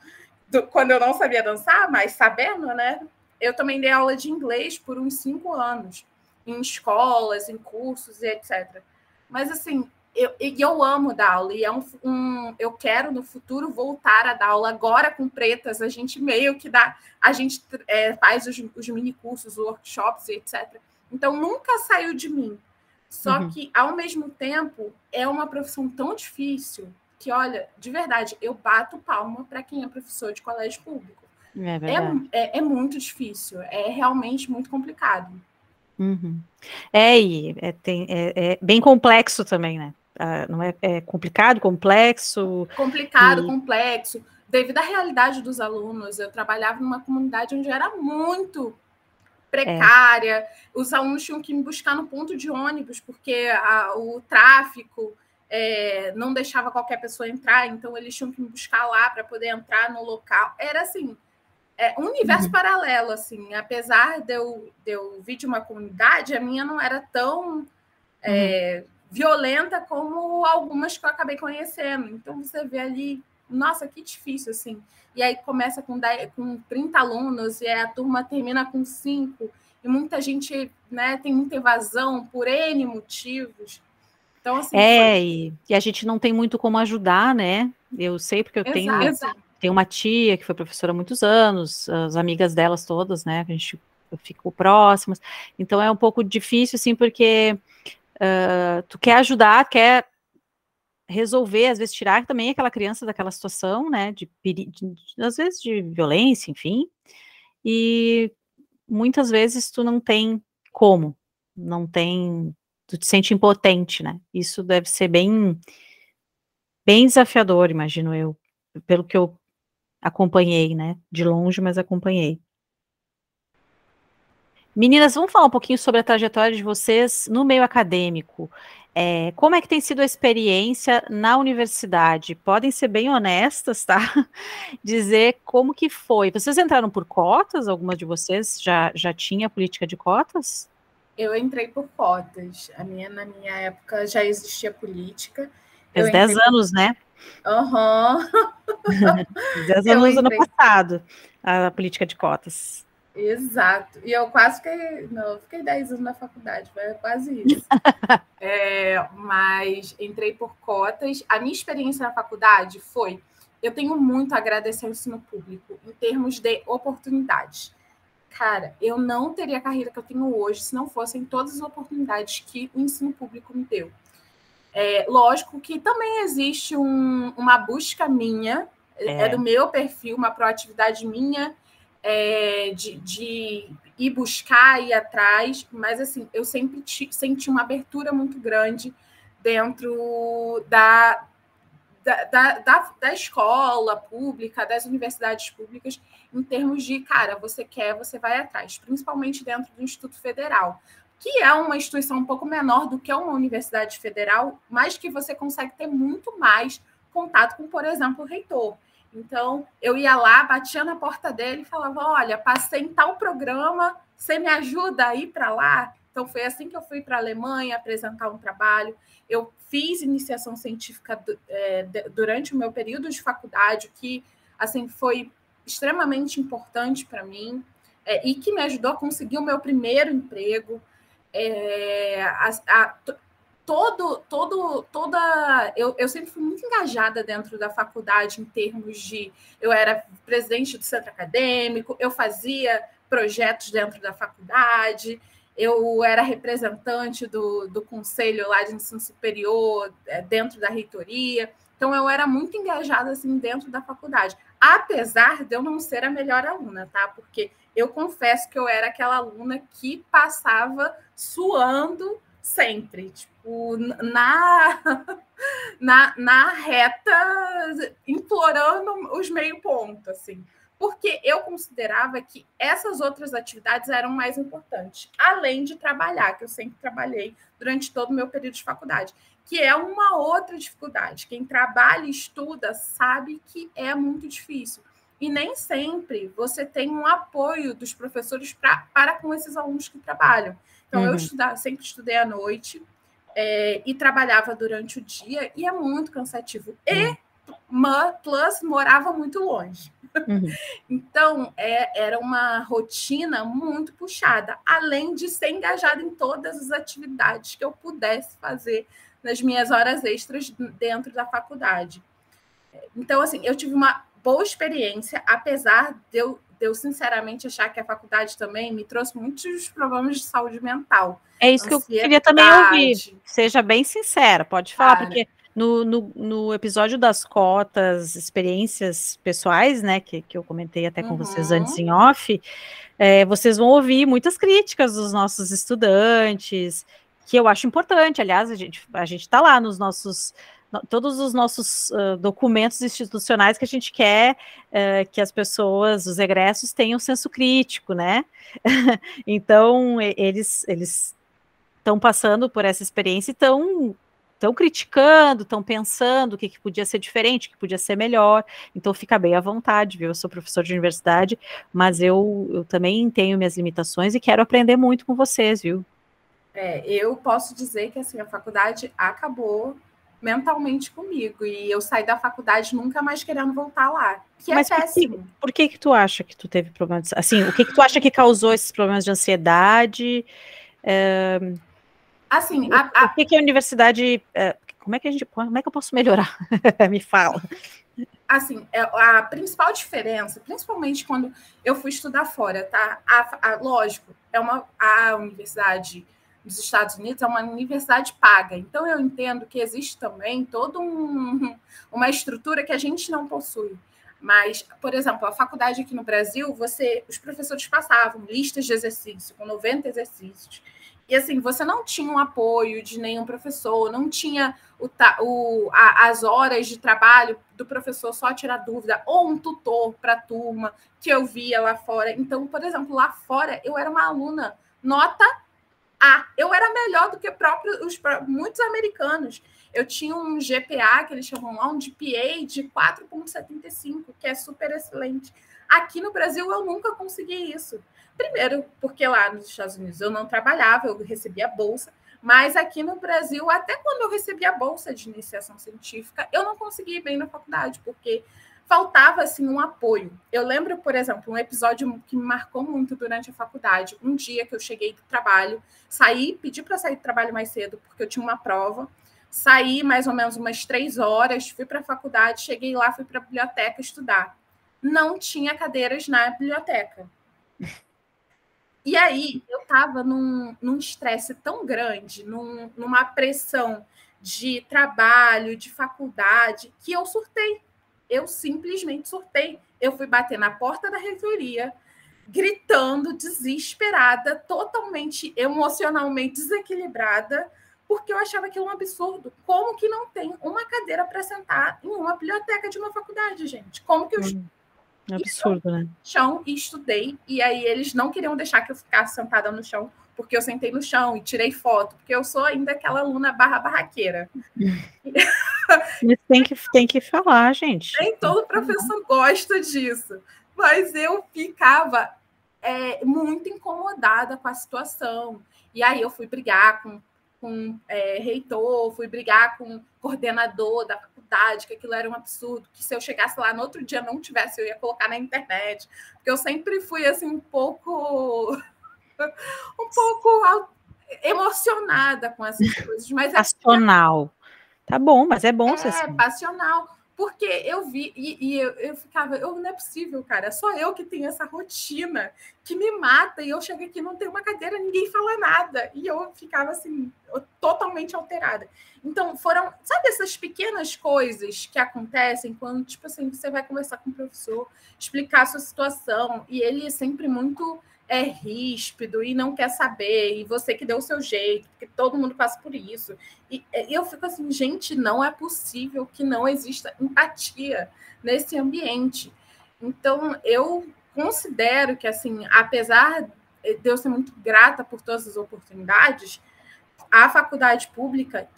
do, quando eu não sabia dançar, mas sabendo, né? Eu também dei aula de inglês por uns cinco anos, em escolas, em cursos e etc. Mas assim, eu, eu amo dar aula e é um, um, eu quero no futuro voltar a dar aula agora com pretas a gente meio que dá a gente é, faz os, os mini cursos workshops e etc então nunca saiu de mim só uhum. que ao mesmo tempo é uma profissão tão difícil que olha de verdade eu bato palma para quem é professor de colégio público é, é, é, é muito difícil é realmente muito complicado Uhum. É, e é, tem, é, é, bem complexo também, né? Ah, não é, é, complicado, complexo? Complicado, e... complexo. Devido à realidade dos alunos, eu trabalhava numa comunidade onde era muito precária. É. Os alunos tinham que me buscar no ponto de ônibus, porque a, o tráfico é, não deixava qualquer pessoa entrar, então eles tinham que me buscar lá para poder entrar no local. Era assim, é um universo uhum. paralelo, assim. Apesar de eu, de eu vir de uma comunidade, a minha não era tão. É, uhum violenta como algumas que eu acabei conhecendo. Então você vê ali, nossa, que difícil assim. E aí começa com, 10, com 30 alunos e a turma termina com 5 e muita gente, né, tem muita evasão por N motivos. Então assim, É, foi... e, e, a gente não tem muito como ajudar, né? Eu sei porque eu Exato. tenho tenho uma tia que foi professora há muitos anos, as amigas delas todas, né? A gente ficou próximas. Então é um pouco difícil, assim, porque uh, tu quer ajudar, quer resolver, às vezes tirar também aquela criança daquela situação, né, de, de, às vezes de violência, enfim, e muitas vezes tu não tem como, não tem, tu te sente impotente, né, isso deve ser bem, bem desafiador, imagino eu, pelo que eu acompanhei, né, de longe, mas acompanhei. Meninas, vamos falar um pouquinho sobre a trajetória de vocês no meio acadêmico. É, como é que tem sido a experiência na universidade? Podem ser bem honestas, tá? Dizer como que foi. Vocês entraram por cotas? Algumas de vocês já, já tinha política de cotas? Eu entrei por cotas. A minha, na minha época já existia política. Faz 10 anos, né? Aham. Uhum. 10 anos no ano passado, a política de cotas. Exato. E eu quase fiquei. Não, fiquei 10 anos na faculdade, foi quase isso. é, mas entrei por cotas. A minha experiência na faculdade foi. Eu tenho muito a agradecer ao ensino público em termos de oportunidades. Cara, eu não teria a carreira que eu tenho hoje se não fossem todas as oportunidades que o ensino público me deu. É, lógico que também existe um, uma busca minha, é. é do meu perfil, uma proatividade minha é, de, de, ir buscar, ir atrás, mas assim, eu sempre senti uma abertura muito grande dentro da, da, da, da, escola pública, das universidades públicas, em termos de, cara, você quer, você vai atrás, principalmente dentro do Instituto Federal, que é uma instituição um pouco menor do que uma universidade federal, mas que você consegue ter muito mais contato com, por exemplo, o reitor. Então, eu ia lá, batia na porta dele e falava: Olha, passei em tal programa, você me ajuda a ir para lá? Então, foi assim que eu fui para a Alemanha apresentar um trabalho. Eu fiz iniciação científica é, durante o meu período de faculdade, que assim foi extremamente importante para mim é, e que me ajudou a conseguir o meu primeiro emprego. É, a, a, todo, todo, toda. Eu, eu sempre fui muito engajada dentro da faculdade em termos de. Eu era presidente do centro acadêmico, eu fazia projetos dentro da faculdade, eu era representante do, do conselho lá de ensino superior é, dentro da reitoria. Então, eu era muito engajada assim dentro da faculdade, apesar de eu não ser a melhor aluna, tá? Porque eu confesso que eu era aquela aluna que passava suando sempre, tipo, na, na, na reta, implorando os meio pontos, assim. Porque eu considerava que essas outras atividades eram mais importantes, além de trabalhar, que eu sempre trabalhei durante todo o meu período de faculdade, que é uma outra dificuldade. Quem trabalha e estuda sabe que é muito difícil. E nem sempre você tem um apoio dos professores pra, para com esses alunos que trabalham. Então, uhum. eu estudava, sempre estudei à noite é, e trabalhava durante o dia, e é muito cansativo. E, uhum. plus, morava muito longe. Uhum. Então, é, era uma rotina muito puxada, além de ser engajada em todas as atividades que eu pudesse fazer nas minhas horas extras dentro da faculdade. Então, assim, eu tive uma boa experiência, apesar de eu eu sinceramente achar que a faculdade também me trouxe muitos problemas de saúde mental. É isso que eu queria também ouvir. Seja bem sincera, pode falar, Cara. porque no, no, no, episódio das cotas, experiências pessoais, né, que, que eu comentei até com uhum. vocês antes em off, é, vocês vão ouvir muitas críticas dos nossos estudantes, que eu acho importante. Aliás, a gente a gente está lá nos nossos todos os nossos uh, documentos institucionais que a gente quer uh, que as pessoas, os egressos, tenham senso crítico, né? então, eles eles estão passando por essa experiência e estão estão criticando, estão pensando o que, que, podia ser diferente, o que podia ser melhor. Então fica bem à vontade, viu? Eu sou professor de universidade, mas eu, eu também tenho minhas limitações e quero aprender muito com vocês, viu? É, eu posso dizer que assim, a faculdade acabou mentalmente comigo. E eu saí da faculdade nunca mais querendo voltar lá. Que é Mas é péssimo. Por que, por que, que tu acha que tu teve problemas? Assim, o que, que tu acha que causou esses problemas de ansiedade? É... Assim, a, a... o que, que a universidade. É... Como é que a gente. Como é que eu posso melhorar? Me fala. Assim, é, a principal diferença, principalmente quando eu fui estudar fora, tá? A, a, lógico, é uma a universidade dos Estados Unidos é uma universidade paga. Então, eu entendo que existe também toda um, uma estrutura que a gente não possui. Mas, por exemplo, a faculdade aqui no Brasil, você, os professores passavam listas de exercício, com 90 exercícios. E assim, você não tinha um apoio de nenhum professor, não tinha o, o, a, as horas de trabalho do professor só tirar dúvida, ou um tutor para a turma que eu via lá fora. Então, por exemplo, lá fora eu era uma aluna nota a. Eu era melhor do que próprio, os, muitos americanos. Eu tinha um GPA, que eles chamam lá, um GPA de 4,75, que é super excelente. Aqui no Brasil, eu nunca consegui isso. Primeiro, porque lá nos Estados Unidos eu não trabalhava, eu recebia bolsa. Mas aqui no Brasil, até quando eu recebia a bolsa de iniciação científica, eu não consegui ir bem na faculdade, porque faltava assim um apoio. Eu lembro, por exemplo, um episódio que me marcou muito durante a faculdade. Um dia que eu cheguei do trabalho, saí, pedi para sair do trabalho mais cedo porque eu tinha uma prova. Saí mais ou menos umas três horas, fui para a faculdade, cheguei lá, fui para a biblioteca estudar. Não tinha cadeiras na biblioteca. E aí eu estava num estresse tão grande, num, numa pressão de trabalho, de faculdade, que eu surtei eu simplesmente surtei. Eu fui bater na porta da reitoria, gritando, desesperada, totalmente emocionalmente desequilibrada, porque eu achava aquilo um absurdo. Como que não tem uma cadeira para sentar em uma biblioteca de uma faculdade, gente? Como que eu. Hum, absurdo, né? Chão e estudei, e aí eles não queriam deixar que eu ficasse sentada no chão porque eu sentei no chão e tirei foto, porque eu sou ainda aquela aluna barra barraqueira. tem que, tem que falar, gente. Nem todo professor gosta disso. Mas eu ficava é, muito incomodada com a situação. E aí eu fui brigar com, com é, reitor, fui brigar com coordenador da faculdade, que aquilo era um absurdo, que se eu chegasse lá no outro dia não tivesse, eu ia colocar na internet. Porque eu sempre fui assim um pouco um pouco emocionada com essas coisas. Mas é passional. É, tá bom, mas é bom é, ser assim. passional. Porque eu vi, e, e eu, eu, ficava, eu, não é possível, cara, é só eu que tenho essa rotina que me mata, e eu chego aqui, não tem uma cadeira, ninguém fala nada, e eu ficava assim, totalmente alterada. Então, foram, sabe, essas pequenas coisas que acontecem quando, tipo assim, você vai conversar com o professor, explicar a sua situação, e ele é sempre muito é ríspido e não quer saber, e você que deu o seu jeito, porque todo mundo passa por isso. E, e eu fico assim, gente, não é possível que não exista empatia nesse ambiente. Então, eu considero que, assim, apesar de eu ser muito grata por todas as oportunidades, a faculdade pública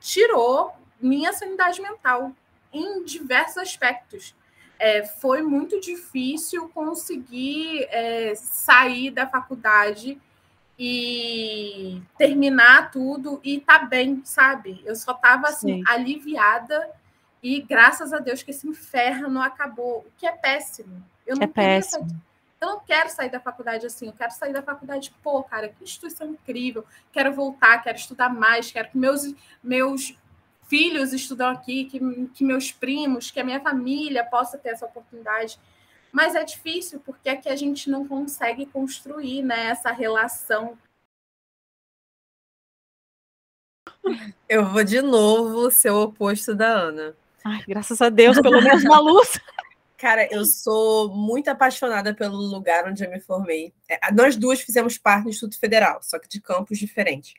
tirou minha sanidade mental em diversos aspectos é, foi muito difícil conseguir é, sair da faculdade e terminar tudo e tá bem, sabe? Eu só tava assim, Sim. aliviada e graças a Deus que esse inferno acabou, o que é péssimo. Eu não é péssimo. Sair, eu não quero sair da faculdade assim, eu quero sair da faculdade, pô, cara, que instituição incrível, quero voltar, quero estudar mais, quero que meus, meus filhos estudam aqui, que, que meus primos, que a minha família possa ter essa oportunidade. Mas é difícil, porque aqui a gente não consegue construir né, essa relação. Eu vou de novo ser o oposto da Ana. Ai, graças a Deus, pelo menos uma luz. Cara, eu sou muito apaixonada pelo lugar onde eu me formei. É, nós duas fizemos parte do Instituto Federal, só que de campos diferentes.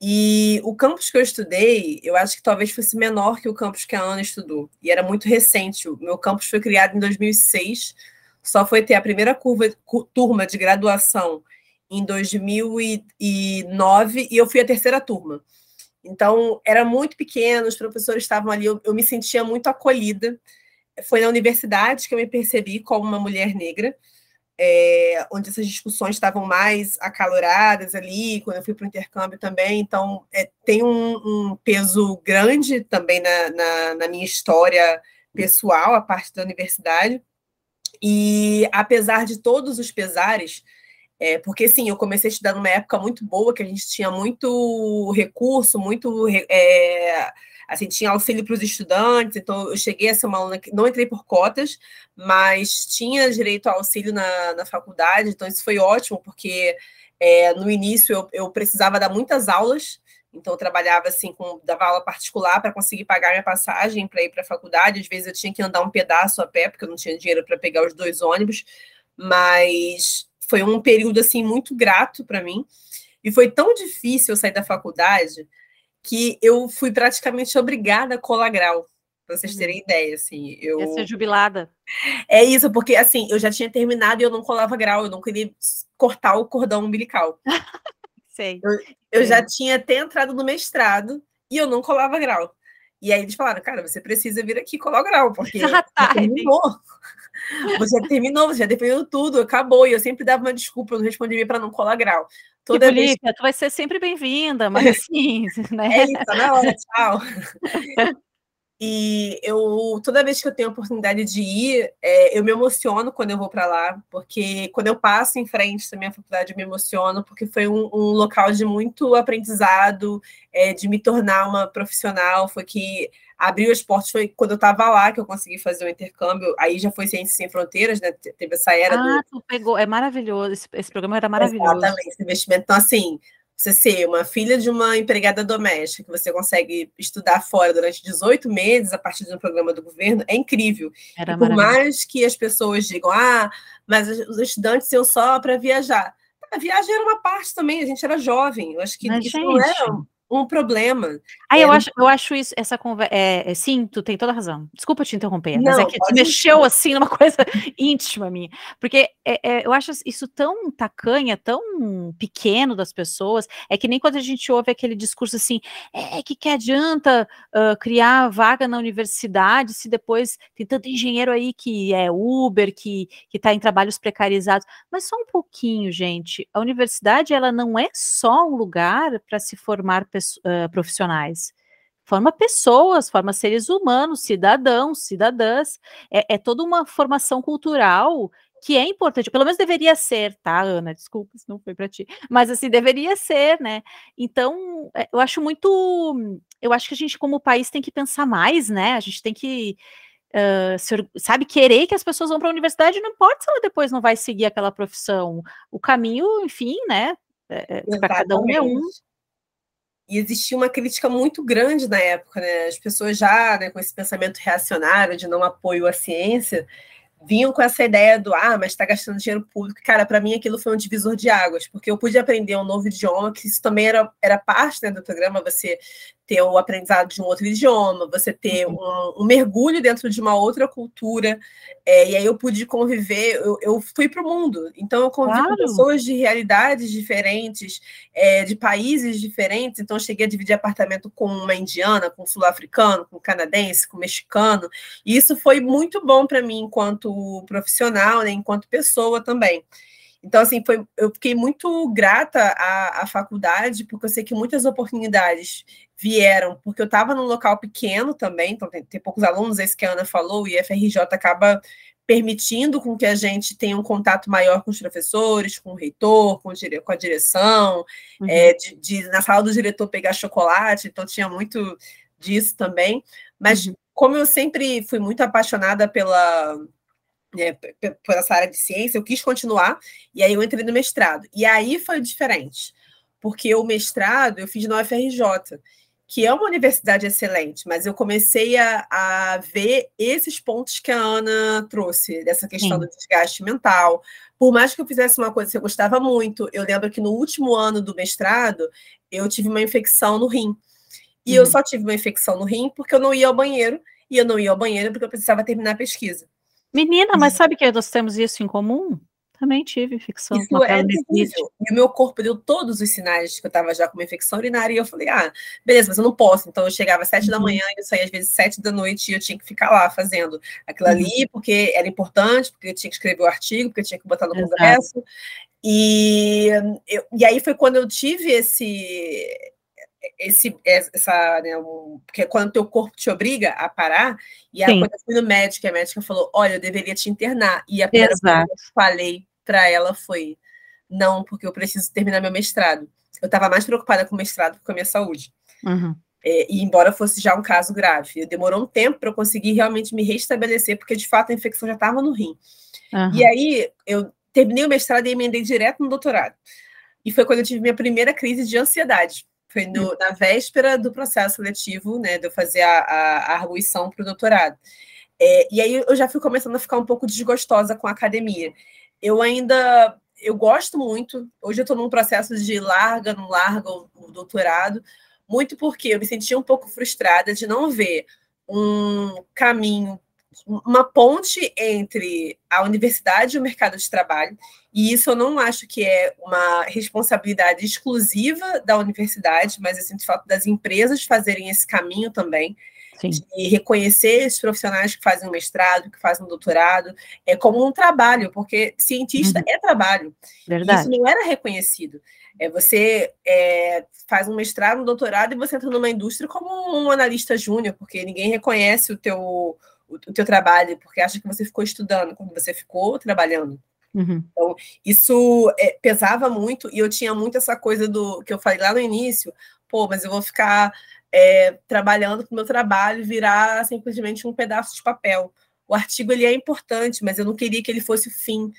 E o campus que eu estudei, eu acho que talvez fosse menor que o campus que a Ana estudou. E era muito recente. O meu campus foi criado em 2006, só foi ter a primeira curva, turma de graduação em 2009 e eu fui a terceira turma. Então, era muito pequeno, os professores estavam ali, eu, eu me sentia muito acolhida. Foi na universidade que eu me percebi como uma mulher negra é, onde essas discussões estavam mais acaloradas ali, quando eu fui para o intercâmbio também. Então, é, tem um, um, peso grande também na, na, na, minha história pessoal, a parte da universidade. E apesar de todos os pesares, é, porque sim, eu comecei a estudar numa época muito boa, que a gente tinha muito recurso, muito é, assim, tinha auxílio para os estudantes, então eu cheguei a ser uma aluna que não entrei por cotas, mas tinha direito ao auxílio na, na faculdade, então isso foi ótimo, porque é, no início eu, eu precisava dar muitas aulas, então eu trabalhava assim, com, dava aula particular para conseguir pagar minha passagem para ir para a faculdade, às vezes eu tinha que andar um pedaço a pé, porque eu não tinha dinheiro para pegar os dois ônibus, mas foi um período assim muito grato para mim, e foi tão difícil eu sair da faculdade, que eu fui praticamente obrigada a colar grau, para vocês terem uhum. ideia, assim. Eu... Ia ser jubilada. É isso, porque assim, eu já tinha terminado e eu não colava grau, eu não queria cortar o cordão umbilical. Sei. Eu, eu já tinha até entrado no mestrado e eu não colava grau. E aí eles falaram, cara, você precisa vir aqui colar o grau, porque ah, tá, terminou. Você terminou, você já defendeu tudo, acabou. E eu sempre dava uma desculpa, eu não respondia para não colar grau. Toda tipo, vez... Lívia, tu vai ser sempre bem-vinda, mas assim, né? É isso, na hora, tchau. E eu, toda vez que eu tenho a oportunidade de ir, é, eu me emociono quando eu vou para lá, porque quando eu passo em frente da minha faculdade, eu me emociono, porque foi um, um local de muito aprendizado, é, de me tornar uma profissional. Foi que abriu as portas, foi quando eu estava lá que eu consegui fazer o intercâmbio. Aí já foi Ciências Sem Fronteiras, né? Teve essa era. Ah, do... tu pegou, é maravilhoso. Esse, esse programa era maravilhoso. Exatamente, esse investimento. Então, assim, você ser uma filha de uma empregada doméstica, que você consegue estudar fora durante 18 meses a partir de um programa do governo, é incrível. Era e por mais que as pessoas digam, ah, mas os estudantes iam só para viajar. A viagem era uma parte também, a gente era jovem. Eu acho que mas, isso gente... não é um problema. Ah, eu, acho, eu acho isso, essa conversa. É, é, sim, tu tem toda a razão. Desculpa te interromper, não, mas é que tu mexeu ser. assim numa coisa íntima minha. Porque é, é, eu acho isso tão tacanha, tão pequeno das pessoas. É que nem quando a gente ouve aquele discurso assim: é que, que adianta uh, criar vaga na universidade se depois tem tanto engenheiro aí que é Uber, que está em trabalhos precarizados. Mas só um pouquinho, gente. A universidade ela não é só um lugar para se formar uh, profissionais. Forma pessoas, forma seres humanos, cidadãos, cidadãs. É, é toda uma formação cultural que é importante, pelo menos deveria ser, tá, Ana? Desculpa se não foi para ti, mas assim, deveria ser, né? Então, é, eu acho muito. Eu acho que a gente, como país, tem que pensar mais, né? A gente tem que. Uh, se, sabe, querer que as pessoas vão para a universidade, não importa se ela depois não vai seguir aquela profissão. O caminho, enfim, né? É, é para cada um é um. E existia uma crítica muito grande na época, né? As pessoas já, né, com esse pensamento reacionário de não apoio à ciência, vinham com essa ideia do ah, mas está gastando dinheiro público. Cara, para mim aquilo foi um divisor de águas, porque eu pude aprender um novo idioma, que isso também era, era parte né, do programa, você ter o aprendizado de um outro idioma, você ter uhum. um, um mergulho dentro de uma outra cultura. É, e aí eu pude conviver, eu, eu fui para o mundo. Então eu convivi claro. com pessoas de realidades diferentes, é, de países diferentes. Então eu cheguei a dividir apartamento com uma indiana, com um sul-africano, com um canadense, com um mexicano. E isso foi muito bom para mim enquanto profissional, né, enquanto pessoa também. Então, assim, foi, eu fiquei muito grata à, à faculdade, porque eu sei que muitas oportunidades vieram, porque eu estava num local pequeno também, então tem, tem poucos alunos, é isso que a Ana falou, e a FRJ acaba permitindo com que a gente tenha um contato maior com os professores, com o reitor, com, o, com a direção, uhum. é, de, de, na sala do diretor pegar chocolate, então tinha muito disso também. Mas uhum. como eu sempre fui muito apaixonada pela, né, por essa área de ciência, eu quis continuar, e aí eu entrei no mestrado. E aí foi diferente, porque o mestrado eu fiz na UFRJ, que é uma universidade excelente, mas eu comecei a, a ver esses pontos que a Ana trouxe, dessa questão Sim. do desgaste mental. Por mais que eu fizesse uma coisa que eu gostava muito, eu lembro que no último ano do mestrado, eu tive uma infecção no rim. E uhum. eu só tive uma infecção no rim porque eu não ia ao banheiro, e eu não ia ao banheiro porque eu precisava terminar a pesquisa. Menina, mas sabe que nós temos isso em comum? Também tive infecção. Isso é terrível. E o meu corpo deu todos os sinais que eu estava já com uma infecção urinária. E eu falei, ah, beleza, mas eu não posso. Então eu chegava às sete uhum. da manhã e eu saía às vezes sete da noite e eu tinha que ficar lá fazendo aquilo uhum. ali, porque era importante, porque eu tinha que escrever o artigo, porque eu tinha que botar no Exato. congresso. E, eu, e aí foi quando eu tive esse esse, essa, né, um, porque é quando teu corpo te obriga a parar, e aí, quando eu fui no médico, a médica falou, olha, eu deveria te internar, e a primeira coisa que eu falei para ela foi, não, porque eu preciso terminar meu mestrado. Eu estava mais preocupada com o mestrado que com a minha saúde. Uhum. É, e embora fosse já um caso grave, demorou um tempo para eu conseguir realmente me restabelecer, porque de fato a infecção já estava no rim. Uhum. E aí eu terminei o mestrado e emendei direto no doutorado. E foi quando eu tive minha primeira crise de ansiedade foi no, na véspera do processo seletivo, né, de eu fazer a, a, a arguição para o doutorado. É, e aí eu já fui começando a ficar um pouco desgostosa com a academia. Eu ainda, eu gosto muito, hoje eu estou num processo de larga, não larga o, o doutorado, muito porque eu me sentia um pouco frustrada de não ver um caminho uma ponte entre a universidade e o mercado de trabalho, e isso eu não acho que é uma responsabilidade exclusiva da universidade, mas assim, de fato das empresas fazerem esse caminho também. Sim. De reconhecer esses profissionais que fazem um mestrado, que fazem um doutorado, é como um trabalho, porque cientista uhum. é trabalho. Verdade. Isso não era reconhecido. É, você é, faz um mestrado, um doutorado e você entra numa indústria como um analista júnior, porque ninguém reconhece o teu o, o teu trabalho, porque acha que você ficou estudando quando você ficou trabalhando. Uhum. Então, isso é, pesava muito, e eu tinha muito essa coisa do que eu falei lá no início, pô, mas eu vou ficar é, trabalhando para o meu trabalho virar simplesmente um pedaço de papel. O artigo ele é importante, mas eu não queria que ele fosse o fim.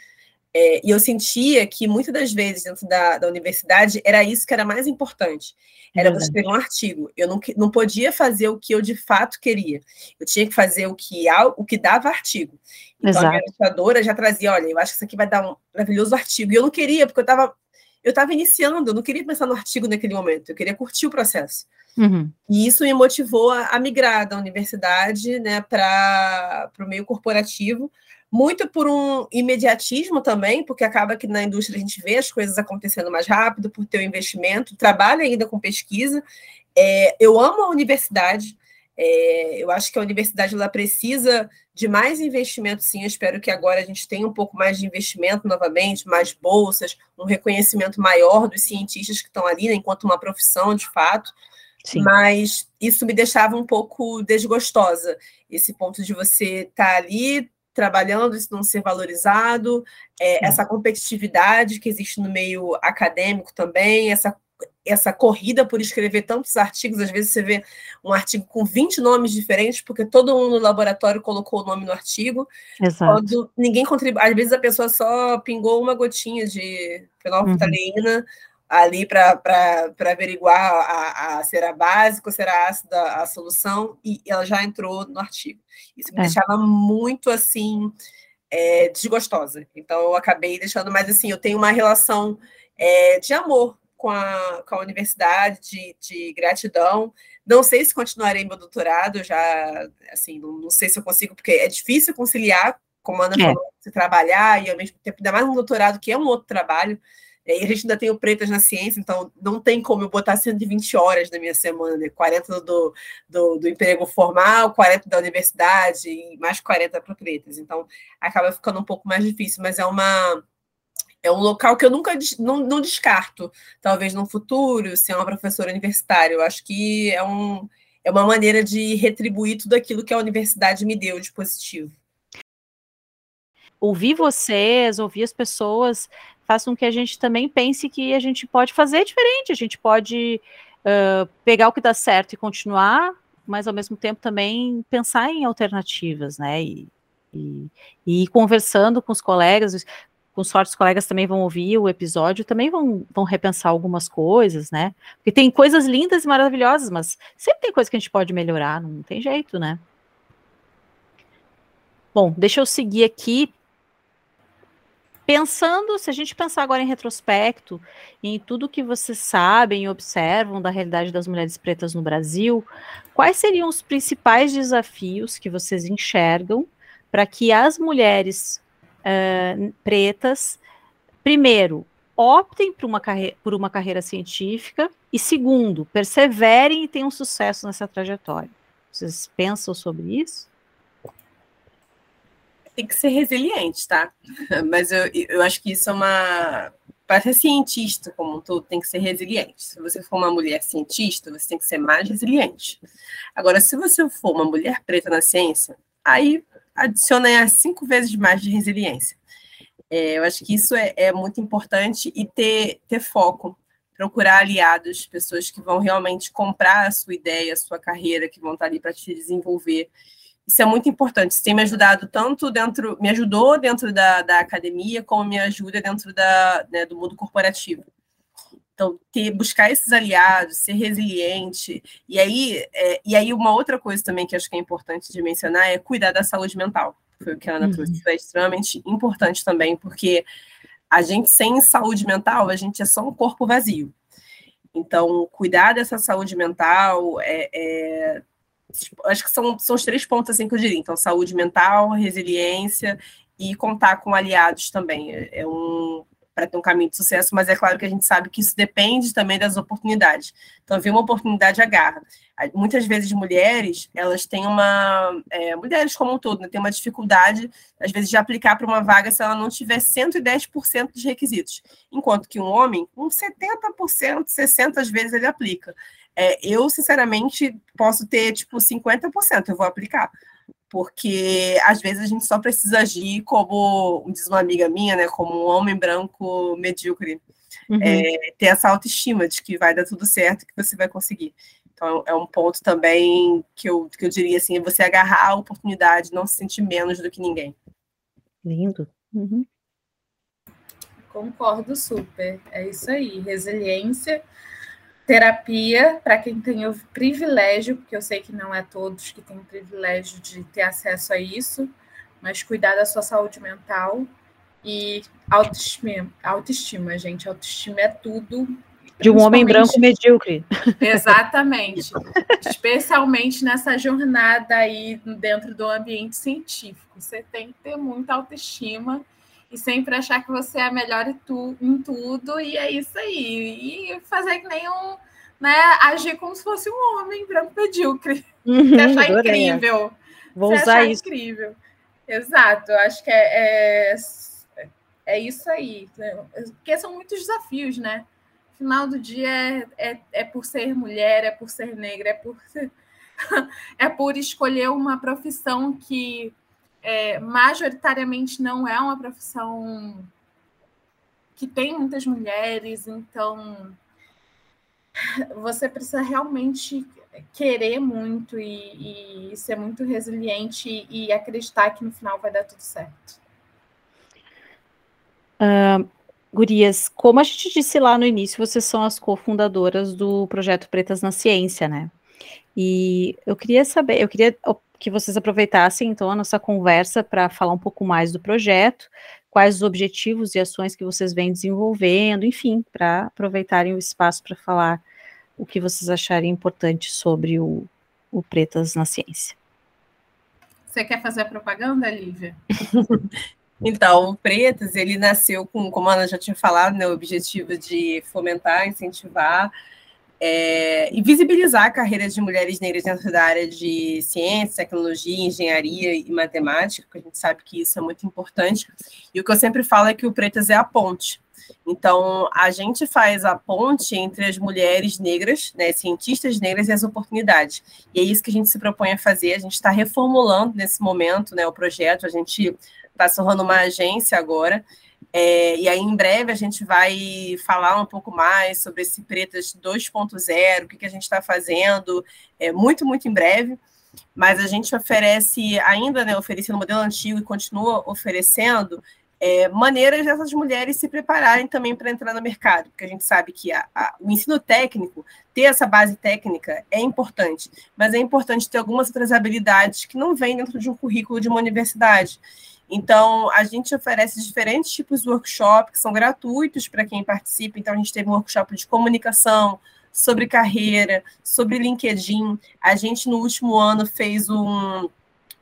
É, e eu sentia que muitas das vezes dentro da, da universidade era isso que era mais importante. Era você escrever um artigo. Eu não, não podia fazer o que eu de fato queria. Eu tinha que fazer o que, o que dava artigo. Então Exato. a minha orientadora já trazia, olha, eu acho que isso aqui vai dar um maravilhoso artigo. E eu não queria, porque eu estava eu estava iniciando, eu não queria pensar no artigo naquele momento, eu queria curtir o processo. Uhum. E isso me motivou a, a migrar da universidade né, para o meio corporativo, muito por um imediatismo também, porque acaba que na indústria a gente vê as coisas acontecendo mais rápido, por ter o investimento, trabalho ainda com pesquisa. É, eu amo a universidade, é, eu acho que a universidade ela precisa de mais investimento, sim. Eu espero que agora a gente tenha um pouco mais de investimento novamente, mais bolsas, um reconhecimento maior dos cientistas que estão ali, né, enquanto uma profissão de fato. Sim. Mas isso me deixava um pouco desgostosa, esse ponto de você estar tá ali trabalhando, isso não ser valorizado, é, essa competitividade que existe no meio acadêmico também, essa, essa corrida por escrever tantos artigos, às vezes você vê um artigo com 20 nomes diferentes, porque todo mundo no laboratório colocou o nome no artigo, Exato. quando ninguém contribui, às vezes a pessoa só pingou uma gotinha de fenolftaleína, uhum ali para averiguar a, a, se era básico, se era ácida a solução, e ela já entrou no artigo. Isso me é. deixava muito assim. é, desgostosa. Então, eu acabei deixando mais assim, eu tenho uma relação é, de amor com a, com a universidade, de, de, gratidão. Não sei se continuarei meu doutorado, já, assim, não, não, sei se eu consigo, porque é difícil conciliar, como a Ana é. falou, se trabalhar e ao mesmo tempo, ainda mais um doutorado, que é um outro trabalho. E a gente ainda tem o Pretas na Ciência, então não tem como eu botar 120 horas na minha semana, né? 40 do, do, do emprego formal, 40 da universidade e mais 40 para Pretas. Então acaba ficando um pouco mais difícil, mas é uma é um local que eu nunca não, não descarto, talvez no futuro, ser uma professora universitária. Eu acho que é, um, é uma maneira de retribuir tudo aquilo que a universidade me deu de positivo. Ouvir vocês, ouvir as pessoas, faz com que a gente também pense que a gente pode fazer diferente, a gente pode uh, pegar o que dá certo e continuar, mas ao mesmo tempo também pensar em alternativas, né? E, e, e ir conversando com os colegas, com sorte os colegas também vão ouvir o episódio, também vão, vão repensar algumas coisas, né? Porque tem coisas lindas e maravilhosas, mas sempre tem coisa que a gente pode melhorar, não tem jeito, né? Bom, deixa eu seguir aqui. Pensando, se a gente pensar agora em retrospecto, em tudo que vocês sabem e observam da realidade das mulheres pretas no Brasil, quais seriam os principais desafios que vocês enxergam para que as mulheres uh, pretas, primeiro, optem por uma, por uma carreira científica e, segundo, perseverem e tenham sucesso nessa trajetória. Vocês pensam sobre isso? Tem que ser resiliente, tá? Mas eu, eu acho que isso é uma. Para ser cientista como um todo, tem que ser resiliente. Se você for uma mulher cientista, você tem que ser mais resiliente. Agora, se você for uma mulher preta na ciência, aí adiciona cinco vezes mais de resiliência. É, eu acho que isso é, é, muito importante e ter, ter foco, procurar aliados, pessoas que vão realmente comprar a sua ideia, a sua carreira, que vão estar ali para te desenvolver. Isso é muito importante. Isso tem me ajudado tanto dentro, me ajudou dentro da, da academia, como me ajuda dentro da, né, do mundo corporativo. Então, ter, buscar esses aliados, ser resiliente. E aí, é, e aí, uma outra coisa também que acho que é importante de mencionar é cuidar da saúde mental. Foi o que a Ana uhum. trouxe. Isso é extremamente importante também, porque a gente sem saúde mental, a gente é só um corpo vazio. Então, cuidar dessa saúde mental é, é acho que são, são os três pontos assim que eu diria. Então, saúde mental, resiliência e contar com aliados também. É, é um para ter um caminho de sucesso, mas é claro que a gente sabe que isso depende também das oportunidades. Então, ver uma oportunidade agarra. Muitas vezes mulheres, elas têm uma. É, mulheres como um todo, né, têm uma dificuldade, às vezes, de aplicar para uma vaga se ela não tiver 110% dos requisitos. Enquanto que um homem, com 70%, 60% às vezes ele aplica. É, eu, sinceramente, posso ter, tipo, 50%, eu vou aplicar porque às vezes a gente só precisa agir como, diz uma amiga minha, né, como um homem branco medíocre, uhum. é, ter essa autoestima de que vai dar tudo certo, que você vai conseguir. Então é um ponto também que eu, que eu diria assim, é você agarrar a oportunidade, não se sentir menos do que ninguém. Lindo. Uhum. Concordo super. É isso aí. Resiliência terapia para quem tem o privilégio, porque eu sei que não é todos que têm o privilégio de ter acesso a isso, mas cuidar da sua saúde mental e autoestima, autoestima gente, autoestima é tudo. De um homem branco medíocre. Exatamente. Especialmente nessa jornada aí dentro do ambiente científico. Você tem que ter muita autoestima e sempre achar que você é melhor em, tu, em tudo, e é isso aí. E fazer que nem um, né, agir como se fosse um homem branco medíocre. Uhum, achar adorei. incrível. Vou você usar isso. incrível. Exato, acho que é, é, é isso aí. Porque são muitos desafios, né? Final do dia é, é, é por ser mulher, é por ser negra, é por ser, é por escolher uma profissão que é, majoritariamente não é uma profissão que tem muitas mulheres, então você precisa realmente querer muito e, e ser muito resiliente e acreditar que no final vai dar tudo certo. Uh, gurias, como a gente disse lá no início, vocês são as cofundadoras do projeto Pretas na Ciência, né? E eu queria saber, eu queria que vocês aproveitassem então a nossa conversa para falar um pouco mais do projeto, quais os objetivos e ações que vocês vêm desenvolvendo, enfim, para aproveitarem o espaço para falar o que vocês acharem importante sobre o, o Pretas na Ciência. Você quer fazer a propaganda, Lívia? Então, o Pretas, ele nasceu com, como a Ana já tinha falado, né, o objetivo de fomentar, incentivar é, e visibilizar carreiras de mulheres negras dentro da área de ciência, tecnologia, engenharia e matemática, porque a gente sabe que isso é muito importante. E o que eu sempre falo é que o Pretas é a ponte. Então, a gente faz a ponte entre as mulheres negras, né, cientistas negras e as oportunidades. E é isso que a gente se propõe a fazer. A gente está reformulando nesse momento né, o projeto, a gente está se tornando uma agência agora. É, e aí, em breve, a gente vai falar um pouco mais sobre esse Pretas 2.0, o que, que a gente está fazendo, é, muito, muito em breve. Mas a gente oferece, ainda né, oferecendo o modelo antigo e continua oferecendo é, maneiras dessas mulheres se prepararem também para entrar no mercado, porque a gente sabe que a, a, o ensino técnico, ter essa base técnica é importante, mas é importante ter algumas outras habilidades que não vêm dentro de um currículo de uma universidade. Então, a gente oferece diferentes tipos de workshops que são gratuitos para quem participa. Então, a gente teve um workshop de comunicação, sobre carreira, sobre LinkedIn. A gente, no último ano, fez um,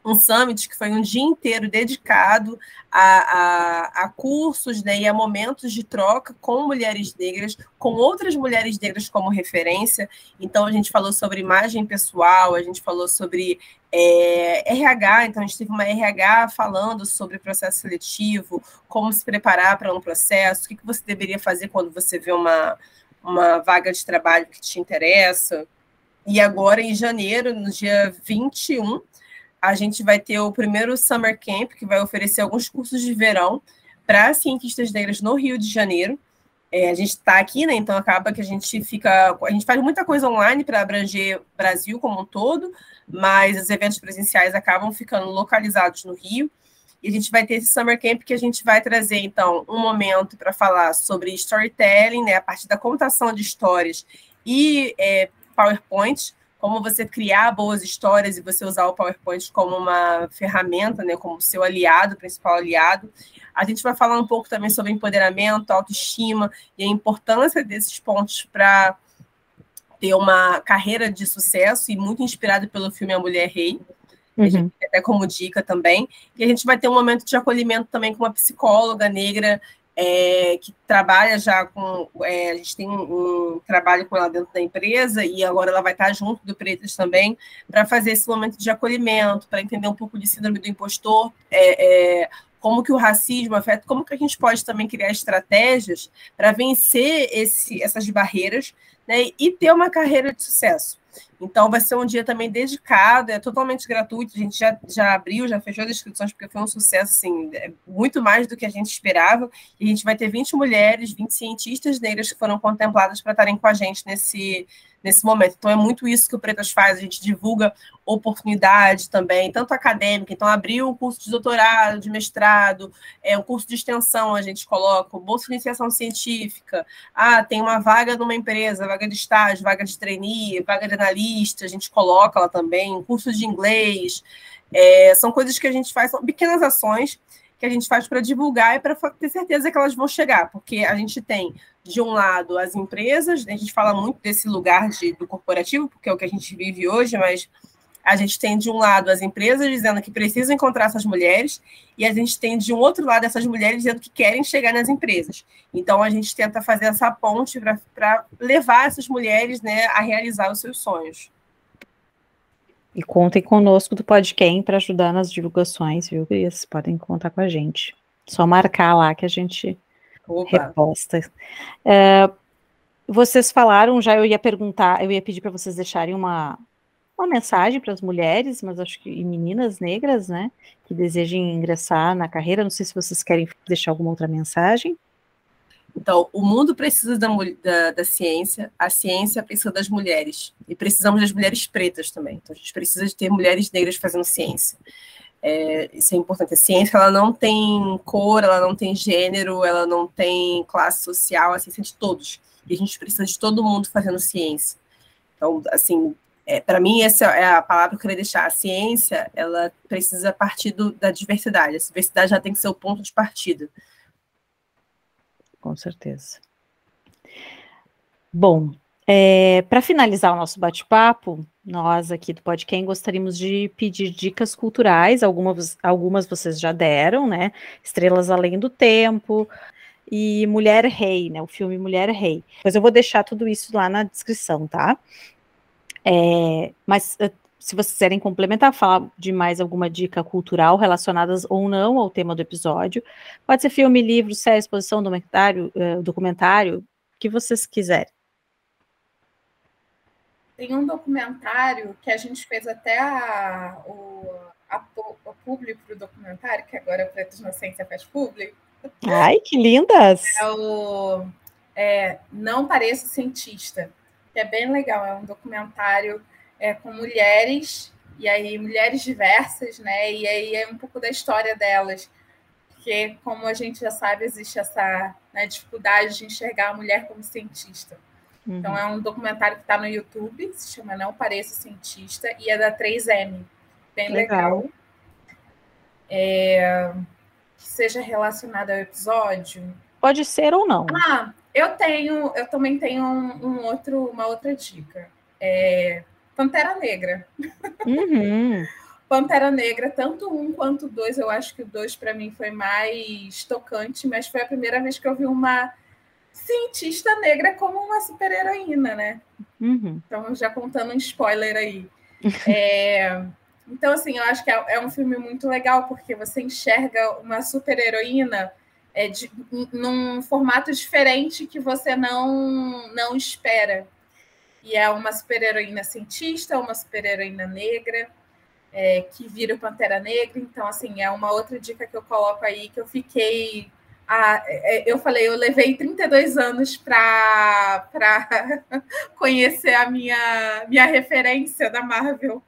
um summit que foi um dia inteiro dedicado a, a, a, cursos né, e a momentos de troca com mulheres negras, com outras mulheres negras como referência. Então, a gente falou sobre imagem pessoal, a gente falou sobre é, RH, então a gente teve uma RH falando sobre processo seletivo, como se preparar para um processo, o que, que você deveria fazer quando você vê uma, uma vaga de trabalho que te interessa. E agora, em janeiro, no dia 21, a gente vai ter o primeiro Summer Camp, que vai oferecer alguns cursos de verão para cientistas negras no Rio de Janeiro. É, a gente está aqui, né? Então acaba que a gente fica. A gente faz muita coisa online para abranger o Brasil como um todo, mas os eventos presenciais acabam ficando localizados no Rio. E a gente vai ter esse Summer Camp que a gente vai trazer, então, um momento para falar sobre storytelling, né? A partir da contação de histórias e é, PowerPoint como você criar boas histórias e você usar o PowerPoint como uma ferramenta, né, como seu aliado, principal aliado. A gente vai falar um pouco também sobre empoderamento, autoestima e a importância desses pontos para ter uma carreira de sucesso e muito inspirado pelo filme A Mulher Rei. Uhum. até como dica também. E a gente vai ter um momento de acolhimento também com uma psicóloga negra é, que trabalha já com. É, a gente tem um, um, trabalho com ela dentro da empresa e agora ela vai estar junto do Pretas também para fazer esse momento de acolhimento, para entender um pouco de síndrome do impostor, é, é, como que o racismo afeta, como que a gente pode também criar estratégias para vencer esse, essas barreiras né, e ter uma carreira de sucesso. Então, vai ser um dia também dedicado, é totalmente gratuito. A gente já, já abriu, já fechou as inscrições, porque foi um sucesso, assim, é muito mais do que a gente esperava. E a gente vai ter 20 mulheres, 20 cientistas negras que foram contempladas para estarem com a gente nesse, nesse momento. Então, é muito isso que o Pretas faz, a gente divulga oportunidade também, tanto acadêmica, então abriu um curso de doutorado, de mestrado, é, um curso de extensão a gente coloca, bolsa de iniciação científica, ah, tem uma vaga numa empresa, vaga de estágio, vaga de trainee, vaga de analista, a gente coloca lá também, curso de inglês, é, são coisas que a gente faz, são pequenas ações que a gente faz para divulgar e para ter certeza que elas vão chegar, porque a gente tem, de um lado, as empresas, a gente fala muito desse lugar de, do corporativo, porque é o que a gente vive hoje, mas a gente tem, de um lado, as empresas dizendo que precisam encontrar essas mulheres, e a gente tem, de um outro lado, essas mulheres dizendo que querem chegar nas empresas. Então, a gente tenta fazer essa ponte para levar essas mulheres né, a realizar os seus sonhos. E contem conosco do Podquem para ajudar nas divulgações, viu, Vocês podem contar com a gente. Só marcar lá que a gente Opa. reposta. É, vocês falaram, já eu ia perguntar, eu ia pedir para vocês deixarem uma, uma mensagem para as mulheres, mas acho que e meninas negras, né, que desejem ingressar na carreira. Não sei se vocês querem deixar alguma outra mensagem. Então, o mundo precisa da, da, da, ciência, a ciência precisa das mulheres, e precisamos das mulheres pretas também. Então, a gente precisa de ter mulheres negras fazendo ciência. É, isso é importante. A ciência ela não tem cor, ela não tem gênero, ela não tem classe social, a ciência é de todos. E a gente precisa de todo mundo fazendo ciência. Então, assim, é, para mim, essa é a palavra que eu queria deixar. A ciência, ela precisa partir do, da diversidade. A diversidade já tem que ser o ponto de partida. Com certeza. Bom, é, para finalizar o nosso bate-papo, nós aqui do Podcast gostaríamos de pedir dicas culturais, algumas, algumas vocês já deram, né? Estrelas Além do Tempo e Mulher Rei, né? O filme Mulher Rei. Mas eu vou deixar tudo isso lá na descrição, tá? É, mas se vocês quiserem complementar, falar de mais alguma dica cultural relacionadas ou não ao tema do episódio, pode ser filme, livro, série, exposição, documentário, uh, documentário, o que vocês quiserem. Tem um documentário que a gente fez até a, o, a, o público do documentário, que agora é Pretos na Ciência faz público. Ai, que lindas! É o é, Não Pareço Cientista que é bem legal. É um documentário é, com mulheres, e aí mulheres diversas, né? E aí é um pouco da história delas. Porque, como a gente já sabe, existe essa né, dificuldade de enxergar a mulher como cientista. Uhum. Então, é um documentário que está no YouTube, se chama Não Pareço Cientista, e é da 3M. Bem legal. legal. É, que seja relacionado ao episódio. Pode ser ou não. Ah, eu tenho, eu também tenho um, um outro, uma outra dica. É Pantera Negra. Uhum. Pantera Negra, tanto um quanto dois, eu acho que o dois para mim foi mais tocante, mas foi a primeira vez que eu vi uma cientista negra como uma super-heroína, né? Uhum. Então, já contando um spoiler aí. é, então, assim, eu acho que é, é um filme muito legal, porque você enxerga uma super-heroína é, de, num formato diferente que você não, não espera. E é uma super-heroína cientista, uma super-heroína negra, é, que vira o Pantera Negra. Então, assim, é uma outra dica que eu coloco aí, que eu fiquei. A, é, eu falei, eu levei 32 anos para conhecer a minha, minha referência da Marvel.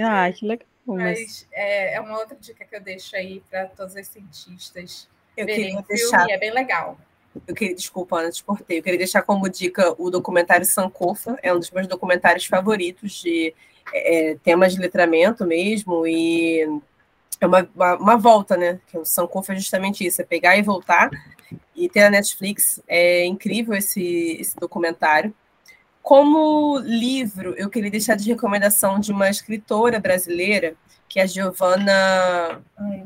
Ah, que legal. Mas, mas é, é uma outra dica que eu deixo aí para todos os cientistas eu queria deixar. é bem legal. Eu queria, desculpa, Ana, te cortei. Eu queria deixar como dica o documentário Sankofa, é um dos meus documentários favoritos de é, temas de letramento mesmo, e é uma, uma, uma, volta, né? Que o Sankofa é justamente isso, é pegar e voltar. E ter a Netflix, é incrível esse, esse documentário. Como livro, eu queria deixar de recomendação de uma escritora brasileira, que é a Giovanna. Ai,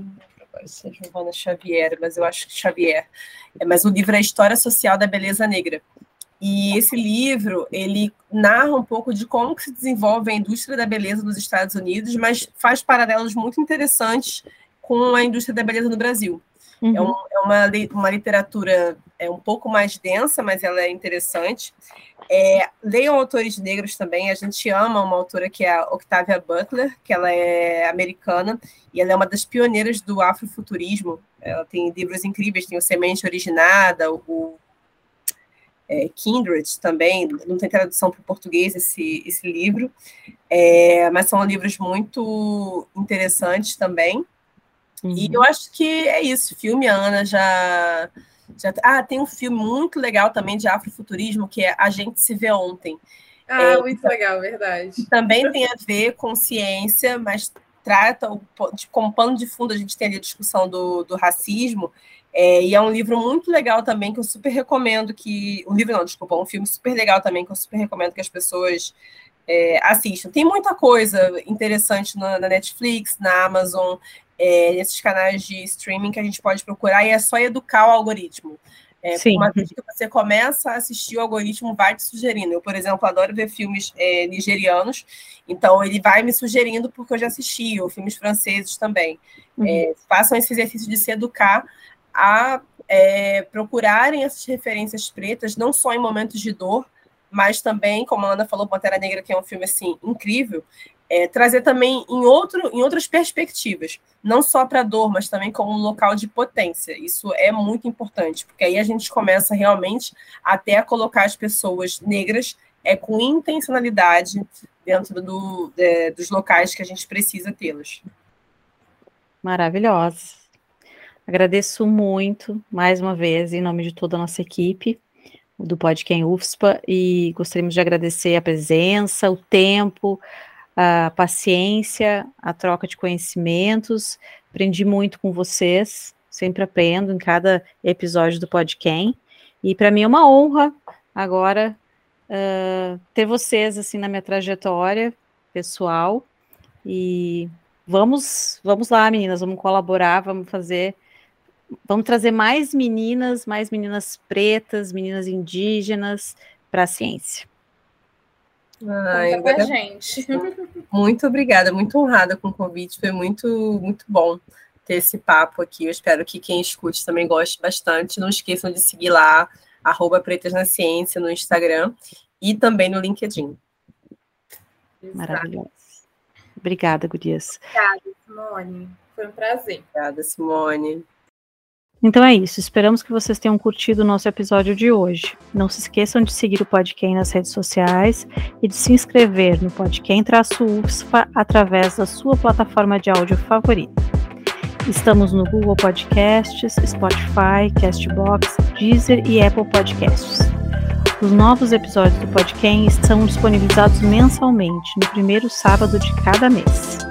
se é Giovana Xavier, mas eu acho que Xavier. É, mas o livro é História Social da Beleza Negra. E esse livro, ele narra um pouco de como se desenvolve a indústria da beleza nos Estados Unidos, mas faz paralelos muito interessantes com a indústria da beleza no Brasil. É uhum. É, um, é, uma, uma literatura é um pouco mais densa, mas ela é interessante. É, leiam autores negros também. A gente ama uma autora que é a Octavia Butler, que ela é americana e ela é uma das pioneiras do afrofuturismo. Ela tem livros incríveis, tem o Semente Originada, o é, Kindred também, não tem tradução para o português esse, esse livro, é, mas são livros muito interessantes também. Uhum. E eu acho que é isso. Filme, a Ana já, já. Ah, tem um filme muito legal também de afrofuturismo, que é A Gente Se Vê Ontem. Ah, é, muito legal, verdade. Também tem a ver com ciência, mas trata, de, como pano de fundo, a gente tem ali a discussão do, do racismo. É, e é um livro muito legal também, que eu super recomendo que. Um livro não, desculpa, um filme super legal também, que eu super recomendo que as pessoas é, assistam. Tem muita coisa interessante na, na Netflix, na Amazon é, esses canais de streaming que a gente pode procurar e é só educar o algoritmo. É, Sim. Uma vez que você começa a assistir, o algoritmo vai te sugerindo. Eu, por exemplo, adoro ver filmes é, nigerianos, então ele vai me sugerindo porque eu já assisti, ou filmes franceses também. Uhum. É, façam esse exercício de se educar a é, procurarem essas referências pretas, não só em momentos de dor, mas também, como a Ana falou, Pantera Negra, que é um filme assim incrível, é, trazer também em, outro, em outras perspectivas, não só para a dor, mas também como um local de potência. Isso é muito importante, porque aí a gente começa realmente até a colocar as pessoas negras é, com intencionalidade dentro do, é, dos locais que a gente precisa tê-las. Maravilhosa. Agradeço muito, mais uma vez, em nome de toda a nossa equipe, do Podcast UFSPA e gostaríamos de agradecer a presença, o tempo, a paciência, a troca de conhecimentos. Aprendi muito com vocês, sempre aprendo em cada episódio do Podcast. E para mim é uma honra agora uh, ter vocês assim na minha trajetória pessoal. E vamos, vamos lá, meninas, vamos colaborar, vamos fazer vamos trazer mais meninas, mais meninas pretas, meninas indígenas para a ciência. Ai, Conta gente. Muito obrigada, muito honrada com o convite, foi muito, muito bom ter esse papo aqui. Eu espero que quem escute também goste bastante. Não esqueçam de seguir lá, arroba Pretas na Ciência no Instagram e também no LinkedIn. Maravilhoso. Obrigada, Gurias. Obrigada, Simone. Foi um prazer. Obrigada, Simone. Então é isso, esperamos que vocês tenham curtido o nosso episódio de hoje. Não se esqueçam de seguir o Podquem nas redes sociais e de se inscrever no Podquem-UFSPA através da sua plataforma de áudio favorita. Estamos no Google Podcasts, Spotify, Castbox, Deezer e Apple Podcasts. Os novos episódios do Podquem estão disponibilizados mensalmente, no primeiro sábado de cada mês.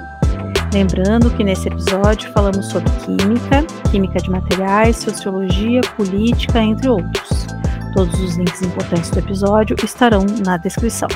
Lembrando que nesse episódio falamos sobre química, química de materiais, sociologia, política, entre outros. Todos os links importantes do episódio estarão na descrição.